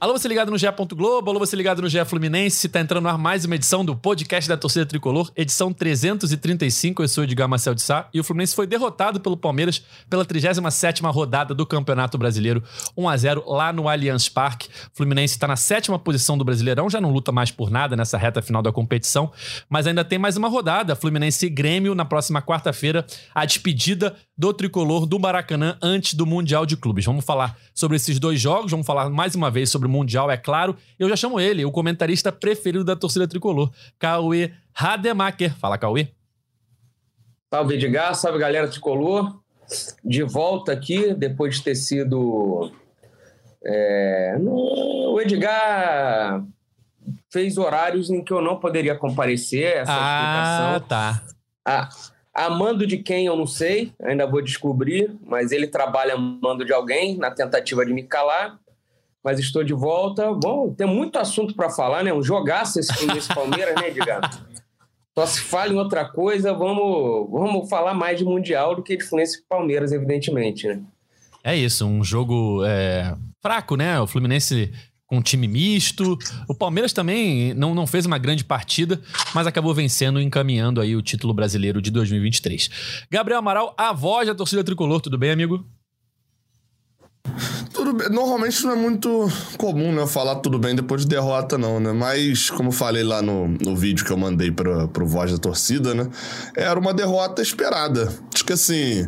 Alô, você ligado no GE. Globo, alô, você ligado no GE Fluminense. Tá entrando no ar mais uma edição do podcast da torcida tricolor, edição 335. Eu sou Edgar Marcel de Sá e o Fluminense foi derrotado pelo Palmeiras pela 37 rodada do Campeonato Brasileiro, 1 a 0 lá no Allianz Parque. O Fluminense está na sétima posição do Brasileirão, já não luta mais por nada nessa reta final da competição, mas ainda tem mais uma rodada. Fluminense e Grêmio na próxima quarta-feira, a despedida do tricolor do Maracanã antes do Mundial de Clubes. Vamos falar sobre esses dois jogos, vamos falar mais uma vez sobre o Mundial, é claro. Eu já chamo ele, o comentarista preferido da torcida tricolor, Cauê Rademacher. Fala, Cauê. Salve, Edgar. Salve, galera tricolor. De volta aqui, depois de ter sido. É... O Edgar fez horários em que eu não poderia comparecer. Essa ah, explicação. tá. Ah, Amando de quem eu não sei, ainda vou descobrir, mas ele trabalha amando de alguém na tentativa de me calar. Mas estou de volta. Bom, tem muito assunto para falar, né? Um jogaço esse, esse Palmeiras, né, Edgar? Só se fala em outra coisa, vamos, vamos falar mais de Mundial do que de Fluminense e Palmeiras, evidentemente, né? É isso, um jogo é, fraco, né? O Fluminense com um time misto. O Palmeiras também não, não fez uma grande partida, mas acabou vencendo e encaminhando aí o título brasileiro de 2023. Gabriel Amaral, a voz da torcida tricolor, tudo bem, amigo? Tudo bem. Normalmente não é muito comum, né? Falar tudo bem depois de derrota, não, né? Mas, como falei lá no, no vídeo que eu mandei pro, pro Voz da Torcida, né? Era uma derrota esperada. Acho que, assim,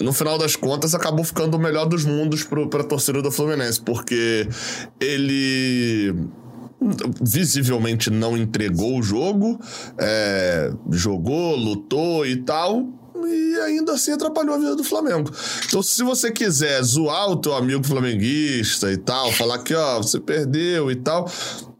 no final das contas, acabou ficando o melhor dos mundos pro, pra torcida do Fluminense, porque ele visivelmente não entregou o jogo, é, jogou, lutou e tal, e ainda assim atrapalhou a vida do Flamengo. Então, se você quiser zoar o teu amigo flamenguista e tal, falar que, ó, você perdeu e tal,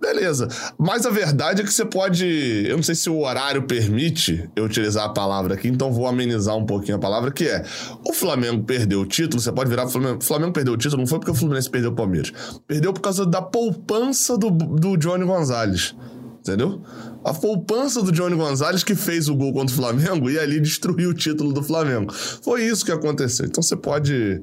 beleza. Mas a verdade é que você pode. Eu não sei se o horário permite eu utilizar a palavra aqui, então vou amenizar um pouquinho a palavra, que é: o Flamengo perdeu o título, você pode virar. Flamengo, Flamengo perdeu o título, não foi porque o Fluminense perdeu o Palmeiras. Perdeu por causa da poupança do, do Johnny Gonzalez. Entendeu? A poupança do Johnny Gonzalez que fez o gol contra o Flamengo e ali destruiu o título do Flamengo. Foi isso que aconteceu. Então você pode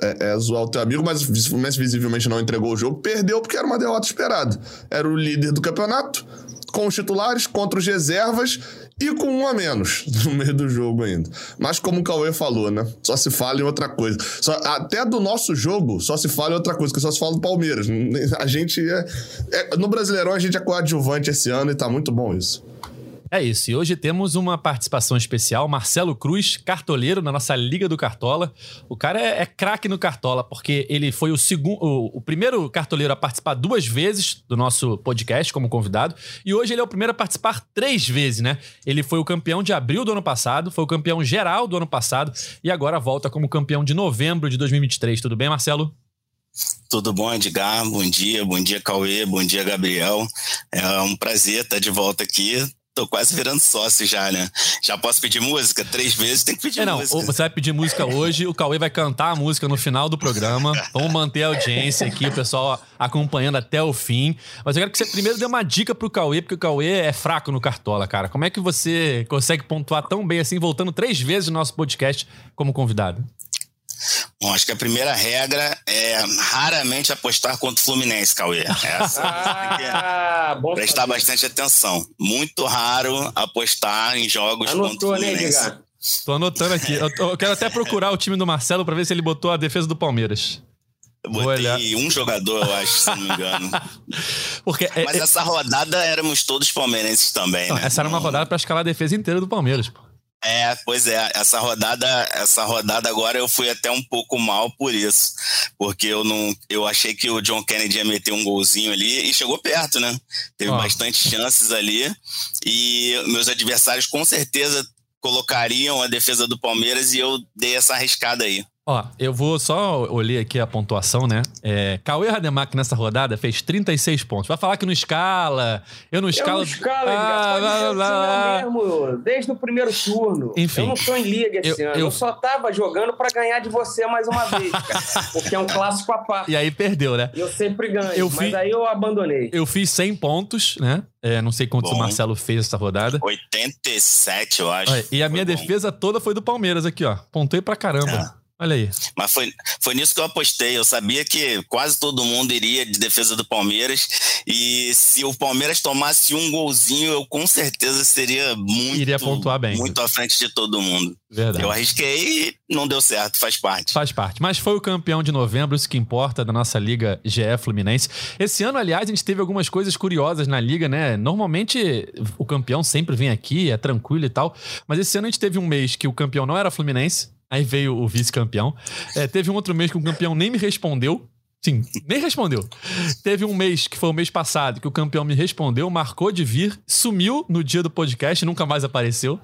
é, é, zoar o teu amigo, mas o Fluminense visivelmente não entregou o jogo, perdeu porque era uma derrota esperada. Era o líder do campeonato, com os titulares, contra os reservas e com um a menos no meio do jogo ainda. Mas como o Cauê falou, né? Só se fala em outra coisa. Só, até do nosso jogo, só se fala em outra coisa, que só se fala do Palmeiras. A gente é, é, No Brasileirão, a gente é coadjuvante esse ano e tá muito bom isso. É isso. E hoje temos uma participação especial. Marcelo Cruz, cartoleiro na nossa Liga do Cartola. O cara é, é craque no Cartola, porque ele foi o segundo, o, o, primeiro cartoleiro a participar duas vezes do nosso podcast como convidado. E hoje ele é o primeiro a participar três vezes, né? Ele foi o campeão de abril do ano passado, foi o campeão geral do ano passado e agora volta como campeão de novembro de 2023. Tudo bem, Marcelo? Tudo bom, Edgar? Bom dia, bom dia, Cauê, bom dia, Gabriel. É um prazer estar de volta aqui. Tô quase virando sócio já, né? Já posso pedir música? Três vezes tem que pedir é, não, música. Você vai pedir música hoje, o Cauê vai cantar a música no final do programa. Vamos manter a audiência aqui, o pessoal acompanhando até o fim. Mas eu quero que você primeiro dê uma dica pro Cauê, porque o Cauê é fraco no Cartola, cara. Como é que você consegue pontuar tão bem assim, voltando três vezes no nosso podcast como convidado? Bom, acho que a primeira regra é raramente apostar contra o Fluminense, Cauê. Essa ah, tem que prestar saber. bastante atenção. Muito raro apostar em jogos Anotou, contra o né, Fluminense. Né, Tô anotando aqui. Eu, tô, eu, quero até procurar o time do Marcelo para ver se ele botou a defesa do Palmeiras. Botei um jogador, eu acho, se não me engano. Porque, é, Mas é, essa rodada éramos todos palmeirenses também, não, né? Essa era uma rodada para escalar a defesa inteira do Palmeiras, pô. É, pois é, essa rodada, essa rodada agora eu fui até um pouco mal por isso, porque eu não, eu achei que o John Kennedy ia meter um golzinho ali e chegou perto, né? Teve oh. bastante chances ali e meus adversários com certeza colocariam a defesa do Palmeiras e eu dei essa arriscada aí. Ó, eu vou só olhar aqui a pontuação, né? É, Cauê Rademacher nessa rodada fez 36 pontos. Vai falar que não escala. Eu não escalo. Eu não escalo, ah, blá, blá, mesmo, desde o primeiro turno. Enfim. Eu não tô em liga esse eu, ano. Eu... eu só tava jogando para ganhar de você mais uma vez, cara. porque é um clássico a parte. E aí perdeu, né? Eu sempre ganho, eu mas aí eu abandonei. Eu fiz 100 pontos, né? É, não sei quantos bom. o Marcelo fez essa rodada. 87, eu acho. Olha, e a minha bom. defesa toda foi do Palmeiras aqui, ó. Pontei pra caramba. É. Olha aí. Mas foi, foi nisso que eu apostei. Eu sabia que quase todo mundo iria de defesa do Palmeiras. E se o Palmeiras tomasse um golzinho, eu com certeza seria muito. Iria pontuar bem. Muito à frente de todo mundo. Verdade. Eu arrisquei e não deu certo, faz parte. Faz parte. Mas foi o campeão de novembro, isso que importa, da nossa Liga GE Fluminense. Esse ano, aliás, a gente teve algumas coisas curiosas na Liga, né? Normalmente o campeão sempre vem aqui, é tranquilo e tal. Mas esse ano a gente teve um mês que o campeão não era Fluminense, Aí veio o vice-campeão. É, teve um outro mês que o campeão nem me respondeu. Sim, nem respondeu. Teve um mês, que foi o mês passado, que o campeão me respondeu, marcou de vir, sumiu no dia do podcast, nunca mais apareceu.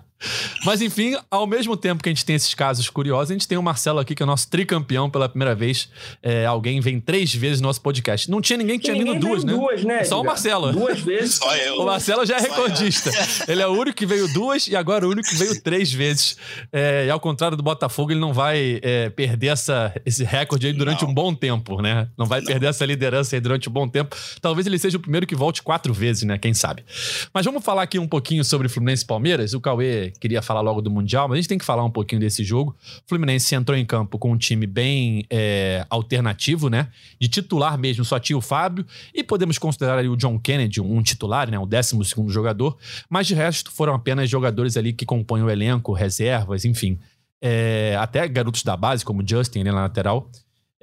Mas enfim, ao mesmo tempo que a gente tem esses casos curiosos, a gente tem o Marcelo aqui, que é o nosso tricampeão pela primeira vez. É, alguém vem três vezes no nosso podcast. Não tinha ninguém que tinha vindo duas, né? duas, né? Só o Marcelo. Duas vezes. Só eu. O Marcelo já é recordista. Ele é o único que veio duas e agora o único que veio três vezes. É, e ao contrário do Botafogo, ele não vai é, perder essa, esse recorde aí durante Não. um bom tempo, né? Não vai perder essa liderança aí durante um bom tempo. Talvez ele seja o primeiro que volte quatro vezes, né? Quem sabe. Mas vamos falar aqui um pouquinho sobre Fluminense e Palmeiras. O Cauê queria falar logo do Mundial, mas a gente tem que falar um pouquinho desse jogo. O Fluminense entrou em campo com um time bem é, alternativo, né? De titular mesmo, só tinha o Fábio. E podemos considerar ali o John Kennedy um titular, né? O 12 segundo jogador. Mas de resto foram apenas jogadores ali que compõem o elenco, reservas, enfim. É, até garotos da base, como Justin ali na lateral.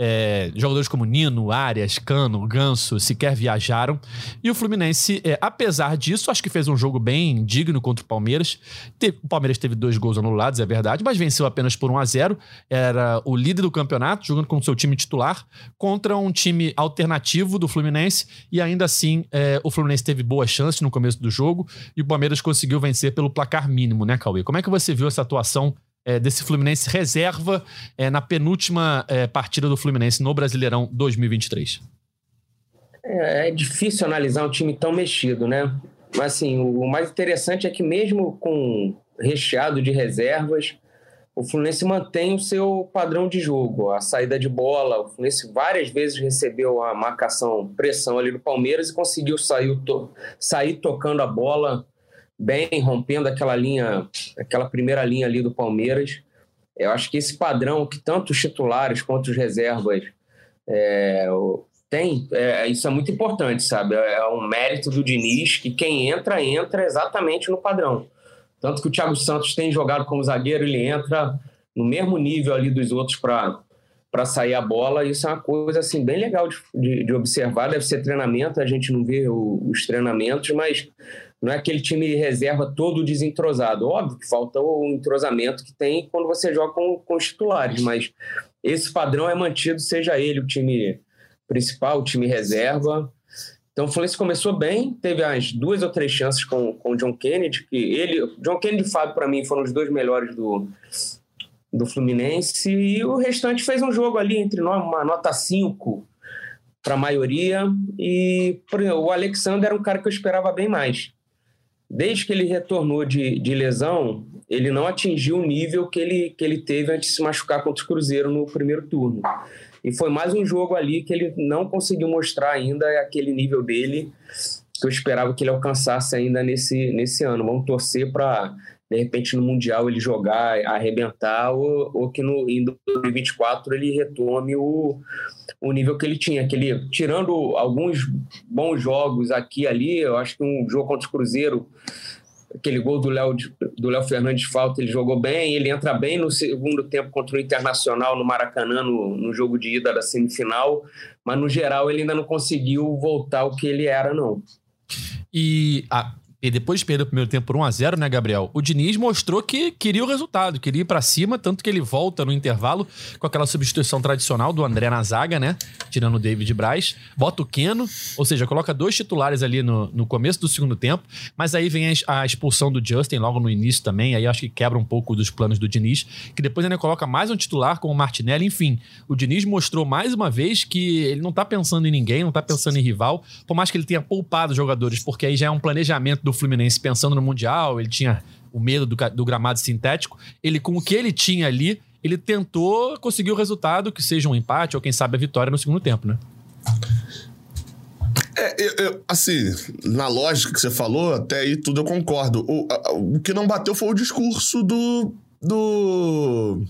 É, jogadores como Nino, Arias, Cano, Ganso sequer viajaram. E o Fluminense, é, apesar disso, acho que fez um jogo bem digno contra o Palmeiras. O Palmeiras teve dois gols anulados, é verdade, mas venceu apenas por 1 a 0 Era o líder do campeonato, jogando com o seu time titular, contra um time alternativo do Fluminense. E ainda assim, é, o Fluminense teve boas chances no começo do jogo e o Palmeiras conseguiu vencer pelo placar mínimo, né, Cauê? Como é que você viu essa atuação? É, desse Fluminense reserva é, na penúltima é, partida do Fluminense no Brasileirão 2023. É, é difícil analisar um time tão mexido, né? Mas assim, o mais interessante é que mesmo com recheado de reservas, o Fluminense mantém o seu padrão de jogo, a saída de bola. O Fluminense várias vezes recebeu a marcação, pressão ali do Palmeiras e conseguiu sair, to sair tocando a bola bem, rompendo aquela linha, aquela primeira linha ali do Palmeiras. Eu acho que esse padrão que tanto os titulares quanto os reservas é, tem, é, isso é muito importante, sabe? É um mérito do Diniz que quem entra, entra exatamente no padrão. Tanto que o Thiago Santos tem jogado como zagueiro, ele entra no mesmo nível ali dos outros para para sair a bola. Isso é uma coisa assim bem legal de, de, de observar. Deve ser treinamento, a gente não vê o, os treinamentos, mas não é aquele time reserva todo desentrosado. Óbvio que falta o entrosamento que tem quando você joga com, com os titulares, mas esse padrão é mantido, seja ele o time principal, o time reserva. Então o Fluminense começou bem, teve as duas ou três chances com, com o John Kennedy, que ele, John Kennedy e Fábio, para mim, foram os dois melhores do, do Fluminense, e o restante fez um jogo ali entre nós, uma nota 5 para a maioria, e exemplo, o Alexander era um cara que eu esperava bem mais. Desde que ele retornou de, de lesão, ele não atingiu o nível que ele, que ele teve antes de se machucar contra o Cruzeiro no primeiro turno. E foi mais um jogo ali que ele não conseguiu mostrar ainda aquele nível dele que eu esperava que ele alcançasse ainda nesse, nesse ano. Vamos torcer para, de repente, no Mundial ele jogar, arrebentar, ou, ou que no, em 2024 ele retome o, o nível que ele tinha. Que ele, tirando alguns bons jogos aqui e ali, eu acho que um jogo contra o Cruzeiro aquele gol do Léo do Léo Fernandes de falta, ele jogou bem, ele entra bem no segundo tempo contra o Internacional no Maracanã no, no jogo de ida da semifinal, mas no geral ele ainda não conseguiu voltar ao que ele era não. E, a, e depois de perder o primeiro tempo por 1x0, né, Gabriel? O Diniz mostrou que queria o resultado, queria ir pra cima, tanto que ele volta no intervalo com aquela substituição tradicional do André na zaga, né? Tirando o David Braz. Bota o Keno, ou seja, coloca dois titulares ali no, no começo do segundo tempo, mas aí vem a, a expulsão do Justin logo no início também, aí acho que quebra um pouco dos planos do Diniz, que depois ainda coloca mais um titular com o Martinelli. Enfim, o Diniz mostrou mais uma vez que ele não tá pensando em ninguém, não tá pensando em rival, por mais que ele tenha poupado jogadores, porque aí já é um planejamento do Fluminense pensando no Mundial, ele tinha o medo do, do, gramado sintético. Ele, com o que ele tinha ali, ele tentou conseguir o resultado, que seja um empate ou quem sabe a vitória no segundo tempo, né? É, eu, eu, assim, na lógica que você falou, até aí tudo eu concordo. O, a, o que não bateu foi o discurso do. do.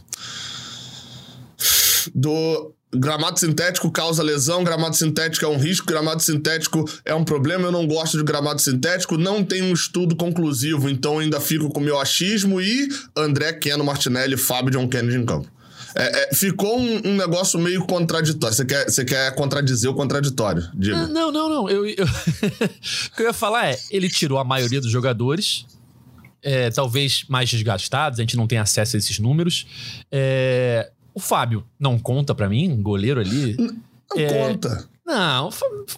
do gramado sintético causa lesão, gramado sintético é um risco, gramado sintético é um problema, eu não gosto de gramado sintético, não tem um estudo conclusivo, então ainda fico com meu achismo e André Keno Martinelli, Fábio John Kennedy em campo. É, é, ficou um, um, negócio meio contraditório. Você quer, você quer contradizer o contraditório? Não, não, não. Eu, eu... o que eu ia falar é: ele tirou a maioria dos jogadores, é, talvez mais desgastados, a gente não tem acesso a esses números. É, o Fábio não conta para mim, goleiro ali. Não, é, conta. Não,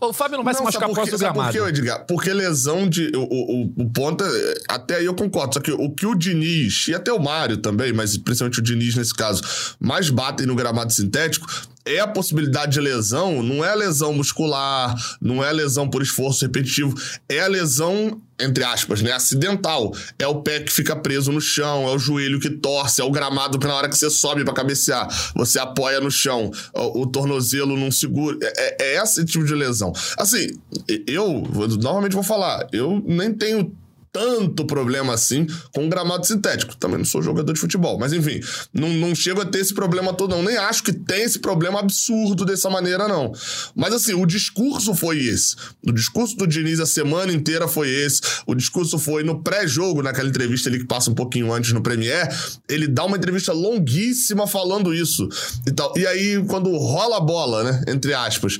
o Fábio não vai não, se machucar por causa do gramado. Por que, Edgar? Porque lesão de. O, o, o ponta. Até aí eu concordo. Só que o que o Diniz, e até o Mário também, mas principalmente o Diniz nesse caso, mais batem no gramado sintético é a possibilidade de lesão, não é lesão muscular, não é lesão por esforço repetitivo, é a lesão, entre aspas, né, acidental. É o pé que fica preso no chão, é o joelho que torce, é o gramado que na hora que você sobe para cabecear, você apoia no chão, o, o tornozelo não segura. É, é, é esse tipo de lesão. Assim, eu, novamente vou falar, eu nem tenho tanto problema assim com gramado sintético. Também não sou jogador de futebol, mas enfim, não, não chego a ter esse problema todo, não. Nem acho que tem esse problema absurdo dessa maneira, não. Mas assim, o discurso foi esse. O discurso do Diniz a semana inteira foi esse. O discurso foi no pré-jogo, naquela entrevista ali que passa um pouquinho antes no Premier. Ele dá uma entrevista longuíssima falando isso e tal. E aí, quando rola a bola, né? Entre aspas,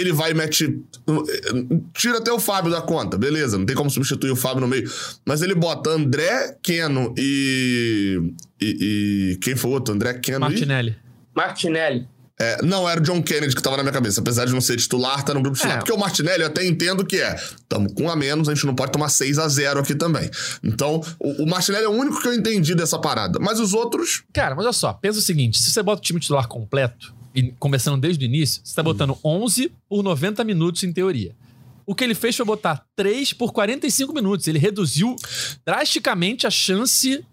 ele vai e mete. Tira até o Fábio da conta, beleza, não tem como substituir o Fábio no meio. Mas ele bota André, Keno e. E, e quem foi o outro? André, Keno Martinelli. e. Martinelli. É, não, era o John Kennedy que tava na minha cabeça. Apesar de não ser titular, tá no grupo titular. É. Porque o Martinelli eu até entendo que é. Tamo com um a menos, a gente não pode tomar 6 a 0 aqui também. Então, o, o, Martinelli é o único que eu entendi dessa parada. Mas os outros. Cara, mas olha só, pensa o seguinte: se você bota o time titular completo, começando desde o início, você está botando 11 por 90 minutos em teoria. O que ele fez foi botar 3 por 45 minutos. Ele reduziu drasticamente a chance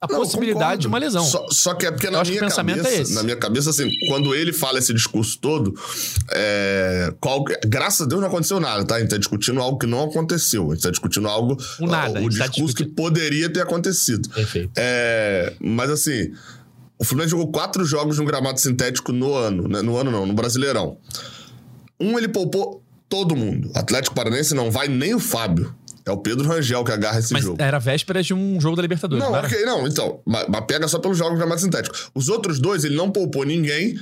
a não, possibilidade concordo. de uma lesão. Só, só que é porque na minha cabeça, é na minha cabeça, assim, quando ele fala esse discurso todo, é, qual, graças a Deus não aconteceu nada, tá? A gente tá discutindo algo que não aconteceu. A gente tá discutindo algo. O nada. O tá discurso tá que poderia ter acontecido. Perfeito. É, mas assim. O Fluminense jogou quatro jogos no gramado sintético no ano, né? No ano não, no Brasileirão. Um ele poupou todo mundo. Atlético Paranense não vai nem o Fábio. É o Pedro Rangel que agarra esse mas jogo. Era véspera de um jogo da Libertadores. Não, não, okay, não então. Mas, mas, pega só pelos jogos no gramado sintético. Os outros dois, ele não poupou ninguém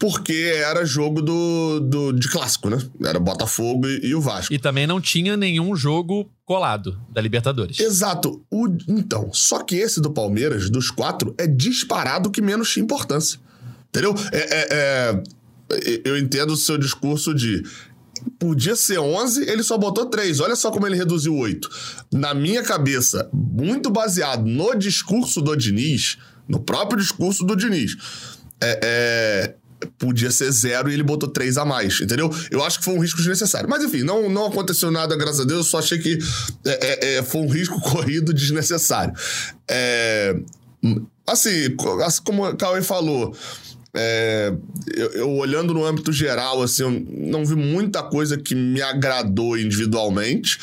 porque era jogo do, do, de clássico, né? Era Botafogo e, e, o Vasco. E também não tinha nenhum jogo colado da Libertadores. Exato. O, então, só que esse do Palmeiras, dos quatro, é disparado que menos tinha importância. Entendeu? É, é, é, eu entendo o seu discurso de podia ser 11, ele só botou 3. Olha só como ele reduziu 8. Na minha cabeça, muito baseado no discurso do Diniz, no próprio discurso do Diniz, é, é, podia ser zero e ele botou três a mais, entendeu? Eu acho que foi um risco desnecessário. Mas enfim, não, não aconteceu nada, graças a Deus, só achei que é, é, é foi um risco corrido desnecessário. É, assim, assim, como o Cauê falou, é, eu, eu, olhando no âmbito geral, assim, eu não vi muita coisa que me agradou individualmente.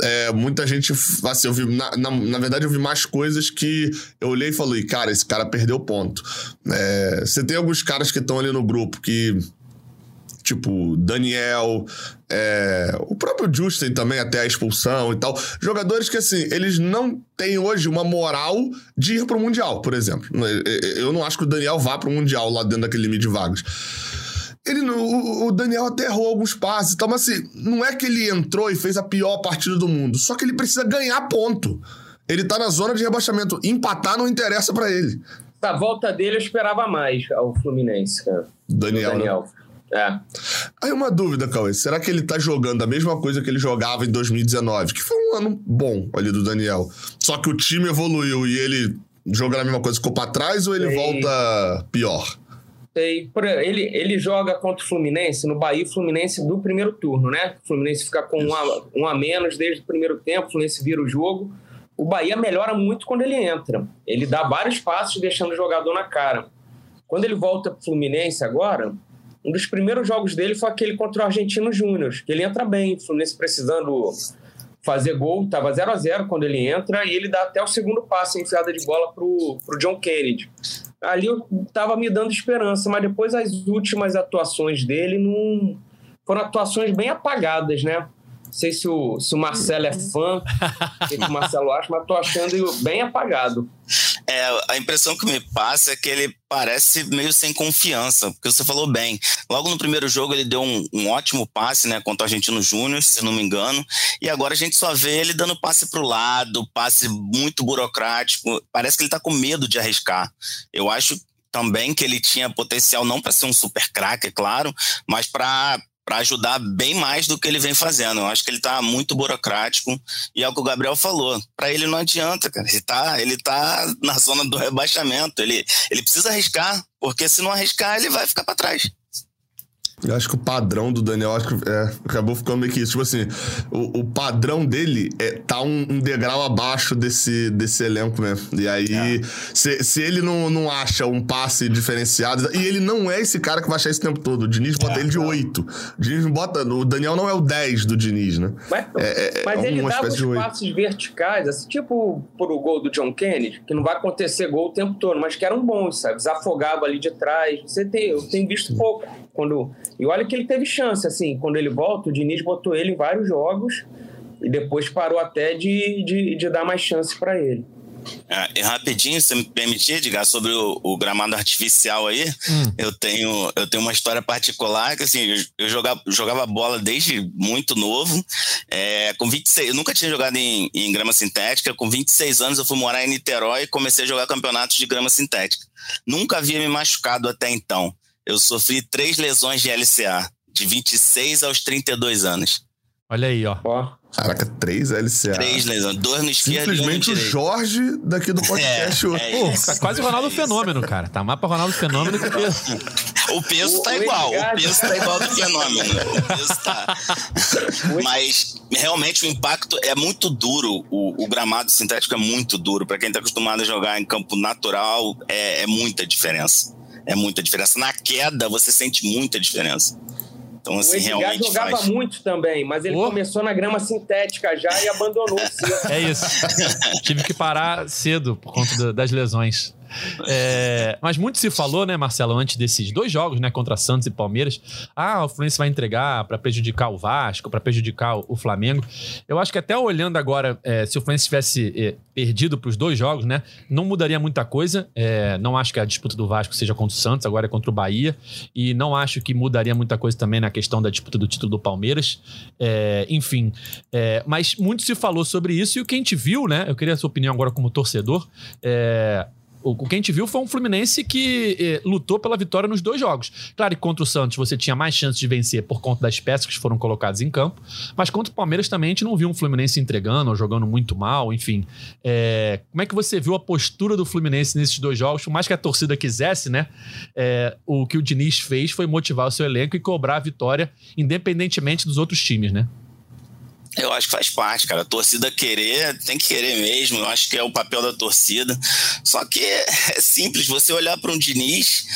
É, muita gente, assim, eu vi, na, na, na, verdade, eu vi mais coisas que eu olhei e falei, cara, esse cara perdeu ponto. É, você tem alguns caras que estão ali no grupo que tipo Daniel, é, o próprio Justin também, até a expulsão e tal. Jogadores que, assim, eles não têm hoje uma moral de ir pro Mundial, por exemplo. Eu não acho que o Daniel vá pro Mundial lá dentro daquele limite de vagas. Ele, o, o Daniel até errou alguns passes, então, mas assim, não é que ele entrou e fez a pior partida do mundo, só que ele precisa ganhar ponto. Ele tá na zona de rebaixamento. Empatar não interessa para ele. Da volta dele eu esperava mais ao Fluminense, cara. Daniel. Daniel. Né? É. Aí uma dúvida, Cauê. Será que ele tá jogando a mesma coisa que ele jogava em 2019? Que foi um ano bom ali do Daniel. Só que o time evoluiu e ele jogando a mesma coisa ficou pra trás ou ele Sei. volta pior? Sei. Ele, ele joga contra o Fluminense, no Bahia Fluminense do primeiro turno, né? O Fluminense fica com um a, um a menos desde o primeiro tempo, o Fluminense vira o jogo. O Bahia melhora muito quando ele entra. Ele dá vários passos deixando o jogador na cara. Quando ele volta pro Fluminense agora, um dos primeiros jogos dele foi aquele contra o Argentino Júnior, que ele entra bem, o Fluminense precisando fazer gol, estava 0 a 0 quando ele entra, e ele dá até o segundo passe, enfiada de bola pro, pro John Kennedy. ali eu tava me dando esperança, mas depois as últimas atuações dele não foram atuações bem apagadas, né? Não sei se o, se o Marcelo é fã, o que, o Marcelo acha, mas tô achando bem apagado. É, a impressão que me passa é que ele parece meio sem confiança, porque você falou bem. Logo no primeiro jogo ele deu um, um ótimo passe, né, contra o Argentino Júnior, se não me engano, e agora a gente só vê ele dando passe para o lado, passe muito burocrático. Parece que ele está com medo de arriscar. Eu acho também que ele tinha potencial não para ser um super craque, é claro, mas para para ajudar bem mais do que ele vem fazendo. Eu acho que ele está muito burocrático e é o que o Gabriel falou. Para ele não adianta, cara. Ele está ele tá na zona do rebaixamento. Ele, ele precisa arriscar, porque se não arriscar, ele vai ficar para trás. Eu acho que o padrão do Daniel acho que, é, acabou ficando meio que isso. Tipo assim, o, o padrão dele é, tá um, um, degrau abaixo desse, desse elenco mesmo. E aí, é. se, se ele não, não acha um passe diferenciado, e ele não é esse cara que vai achar esse tempo todo. O Diniz bota é, ele de 8. O Diniz bota. O Daniel não é o 10 do Diniz, né? Mas, é, é, mas ele dava os passes verticais, assim, tipo por o gol do John Kennedy, que não vai acontecer gol o tempo todo, mas que eram bons, sabe? Desafogava ali de trás. Você tem, eu tenho visto pouco quando e olha que ele teve chance, assim, quando ele volta, o Diniz botou ele em vários jogos e depois parou até de, de, de dar mais chance para ele. É, e rapidinho, se me permitir, diga sobre o, o, gramado artificial aí, hum. eu, tenho, eu tenho uma história particular que assim, eu, eu jogava, jogava bola desde muito novo. É, com 26, eu nunca tinha jogado em, em, grama sintética. Com 26 anos eu fui morar em Niterói e comecei a jogar campeonatos de grama sintética. Nunca havia me machucado até então eu sofri três lesões de LCA, de 26 aos 32 anos. Olha aí, ó. Caraca, três LCA. Três lesões, dois no esquerdo Simplesmente o Jorge daqui do podcast. É, é Pô, tá quase o Ronaldo Fenômeno, cara. Tá mais pra Ronaldo Fenômeno que o O peso tá igual, o peso tá igual do Fenômeno. O peso tá... Mas, realmente, o impacto é muito duro. O, o gramado sintético é muito duro. Pra quem tá acostumado a jogar em campo natural, é, é muita diferença é muita diferença. Na queda, você sente muita diferença. Então, assim, o Edgar realmente jogava faz. muito também, mas ele oh. começou na grama sintética já e abandonou cedo. É isso. Tive que parar cedo por conta das lesões. É, mas muito se falou, né, Marcelo, antes desses dois jogos, né, contra Santos e Palmeiras. Ah, o Fluminense vai entregar para prejudicar o Vasco, para prejudicar o Flamengo. Eu acho que até olhando agora, é, se o Fluminense tivesse é, perdido para os dois jogos, né, não mudaria muita coisa. É, não acho que a disputa do Vasco seja contra o Santos, agora é contra o Bahia. E não acho que mudaria muita coisa também na questão da disputa do título do Palmeiras. É, enfim, é, mas muito se falou sobre isso e o que a gente viu, né? Eu queria a sua opinião agora como torcedor. É, o, que a gente viu foi um Fluminense que eh, lutou pela vitória nos dois jogos. Claro que contra o Santos você tinha mais chances de vencer por conta das peças que foram colocadas em campo, mas contra o Palmeiras também a gente não viu um Fluminense entregando ou jogando muito mal, enfim. É, como é que você viu a postura do Fluminense nesses dois jogos? Por mais que a torcida quisesse, né? É, o que o Diniz fez foi motivar o seu elenco e cobrar a vitória, independentemente dos outros times, né? Eu acho que faz parte, cara. A torcida querer, tem que querer mesmo. Eu acho que é o papel da torcida. Só que é simples, você olhar para um Diniz,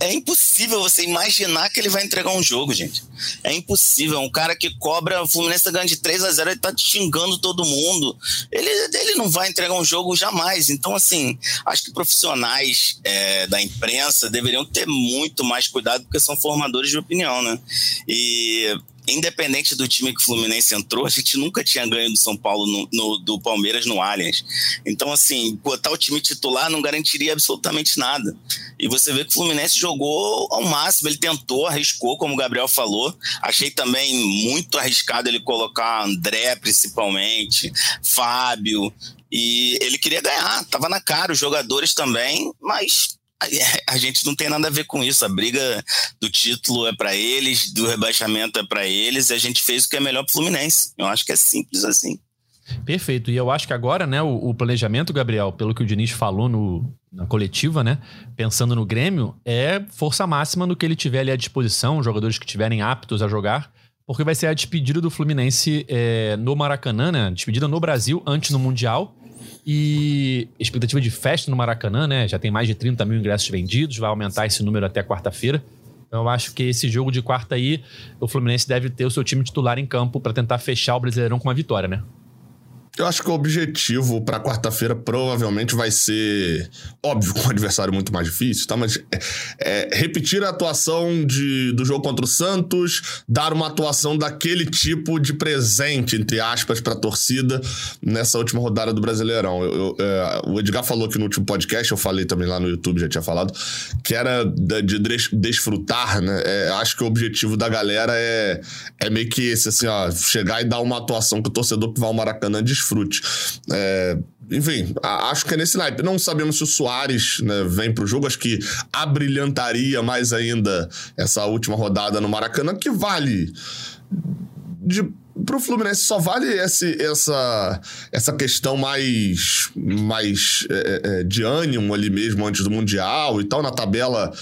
é impossível você imaginar que ele vai entregar um jogo, gente. É impossível. Um cara que cobra, o Fluminense tá ganhando de 3 a 0 ele tá xingando todo mundo. Ele, ele não vai entregar um jogo jamais. Então, assim, acho que profissionais é, da imprensa deveriam ter muito mais cuidado, porque são formadores de opinião, né? E independente do time que o Fluminense entrou, a gente nunca tinha ganho do São Paulo, no, no, do Palmeiras no Allianz. Então, assim, botar o time titular não garantiria absolutamente nada. E você vê que o Fluminense jogou ao máximo, ele tentou, arriscou, como o Gabriel falou. Achei também muito arriscado ele colocar André, principalmente, Fábio. E ele queria ganhar, tava na cara, os jogadores também, mas a gente não tem nada a ver com isso. A briga do título é para eles, do rebaixamento é para eles, e a gente fez o que é melhor para o Fluminense. Eu acho que é simples assim. Perfeito. E eu acho que agora, né, o, o planejamento, Gabriel, pelo que o Diniz falou no, na coletiva, né, pensando no Grêmio, é força máxima no que ele tiver ali à disposição, jogadores que estiverem aptos a jogar, porque vai ser a despedida do Fluminense é, no Maracanã, né, despedida no Brasil, antes no Mundial e expectativa de festa no Maracanã, né? Já tem mais de 30 mil ingressos vendidos, vai aumentar esse número até quarta-feira. Então eu acho que esse jogo de quarta aí, o Fluminense deve ter o seu time titular em campo para tentar fechar o Brasileirão com uma vitória, né? Eu acho que o objetivo para quarta-feira provavelmente vai ser, óbvio, com um adversário muito mais difícil, tá? Mas é, é, repetir a atuação de, do jogo contra o Santos, dar uma atuação daquele tipo de presente, entre aspas, para a torcida nessa última rodada do Brasileirão. Eu, eu, é, o Edgar falou que no último podcast, eu falei também lá no YouTube, já tinha falado, que era de des, desfrutar, né? É, acho que o objetivo da galera é, é meio que esse, assim, ó, chegar e dar uma atuação que o torcedor que vai ao Maracanã desfruta desfrute. É, enfim, acho que é nesse naipe. Não sabemos se o Soares né, vem pro jogo. Acho que abrilhantaria mais ainda essa última rodada no Maracanã, que vale. De, pro Fluminense só vale esse, essa, essa questão mais, mais é, é, de ânimo ali mesmo antes do Mundial e tal. Na tabela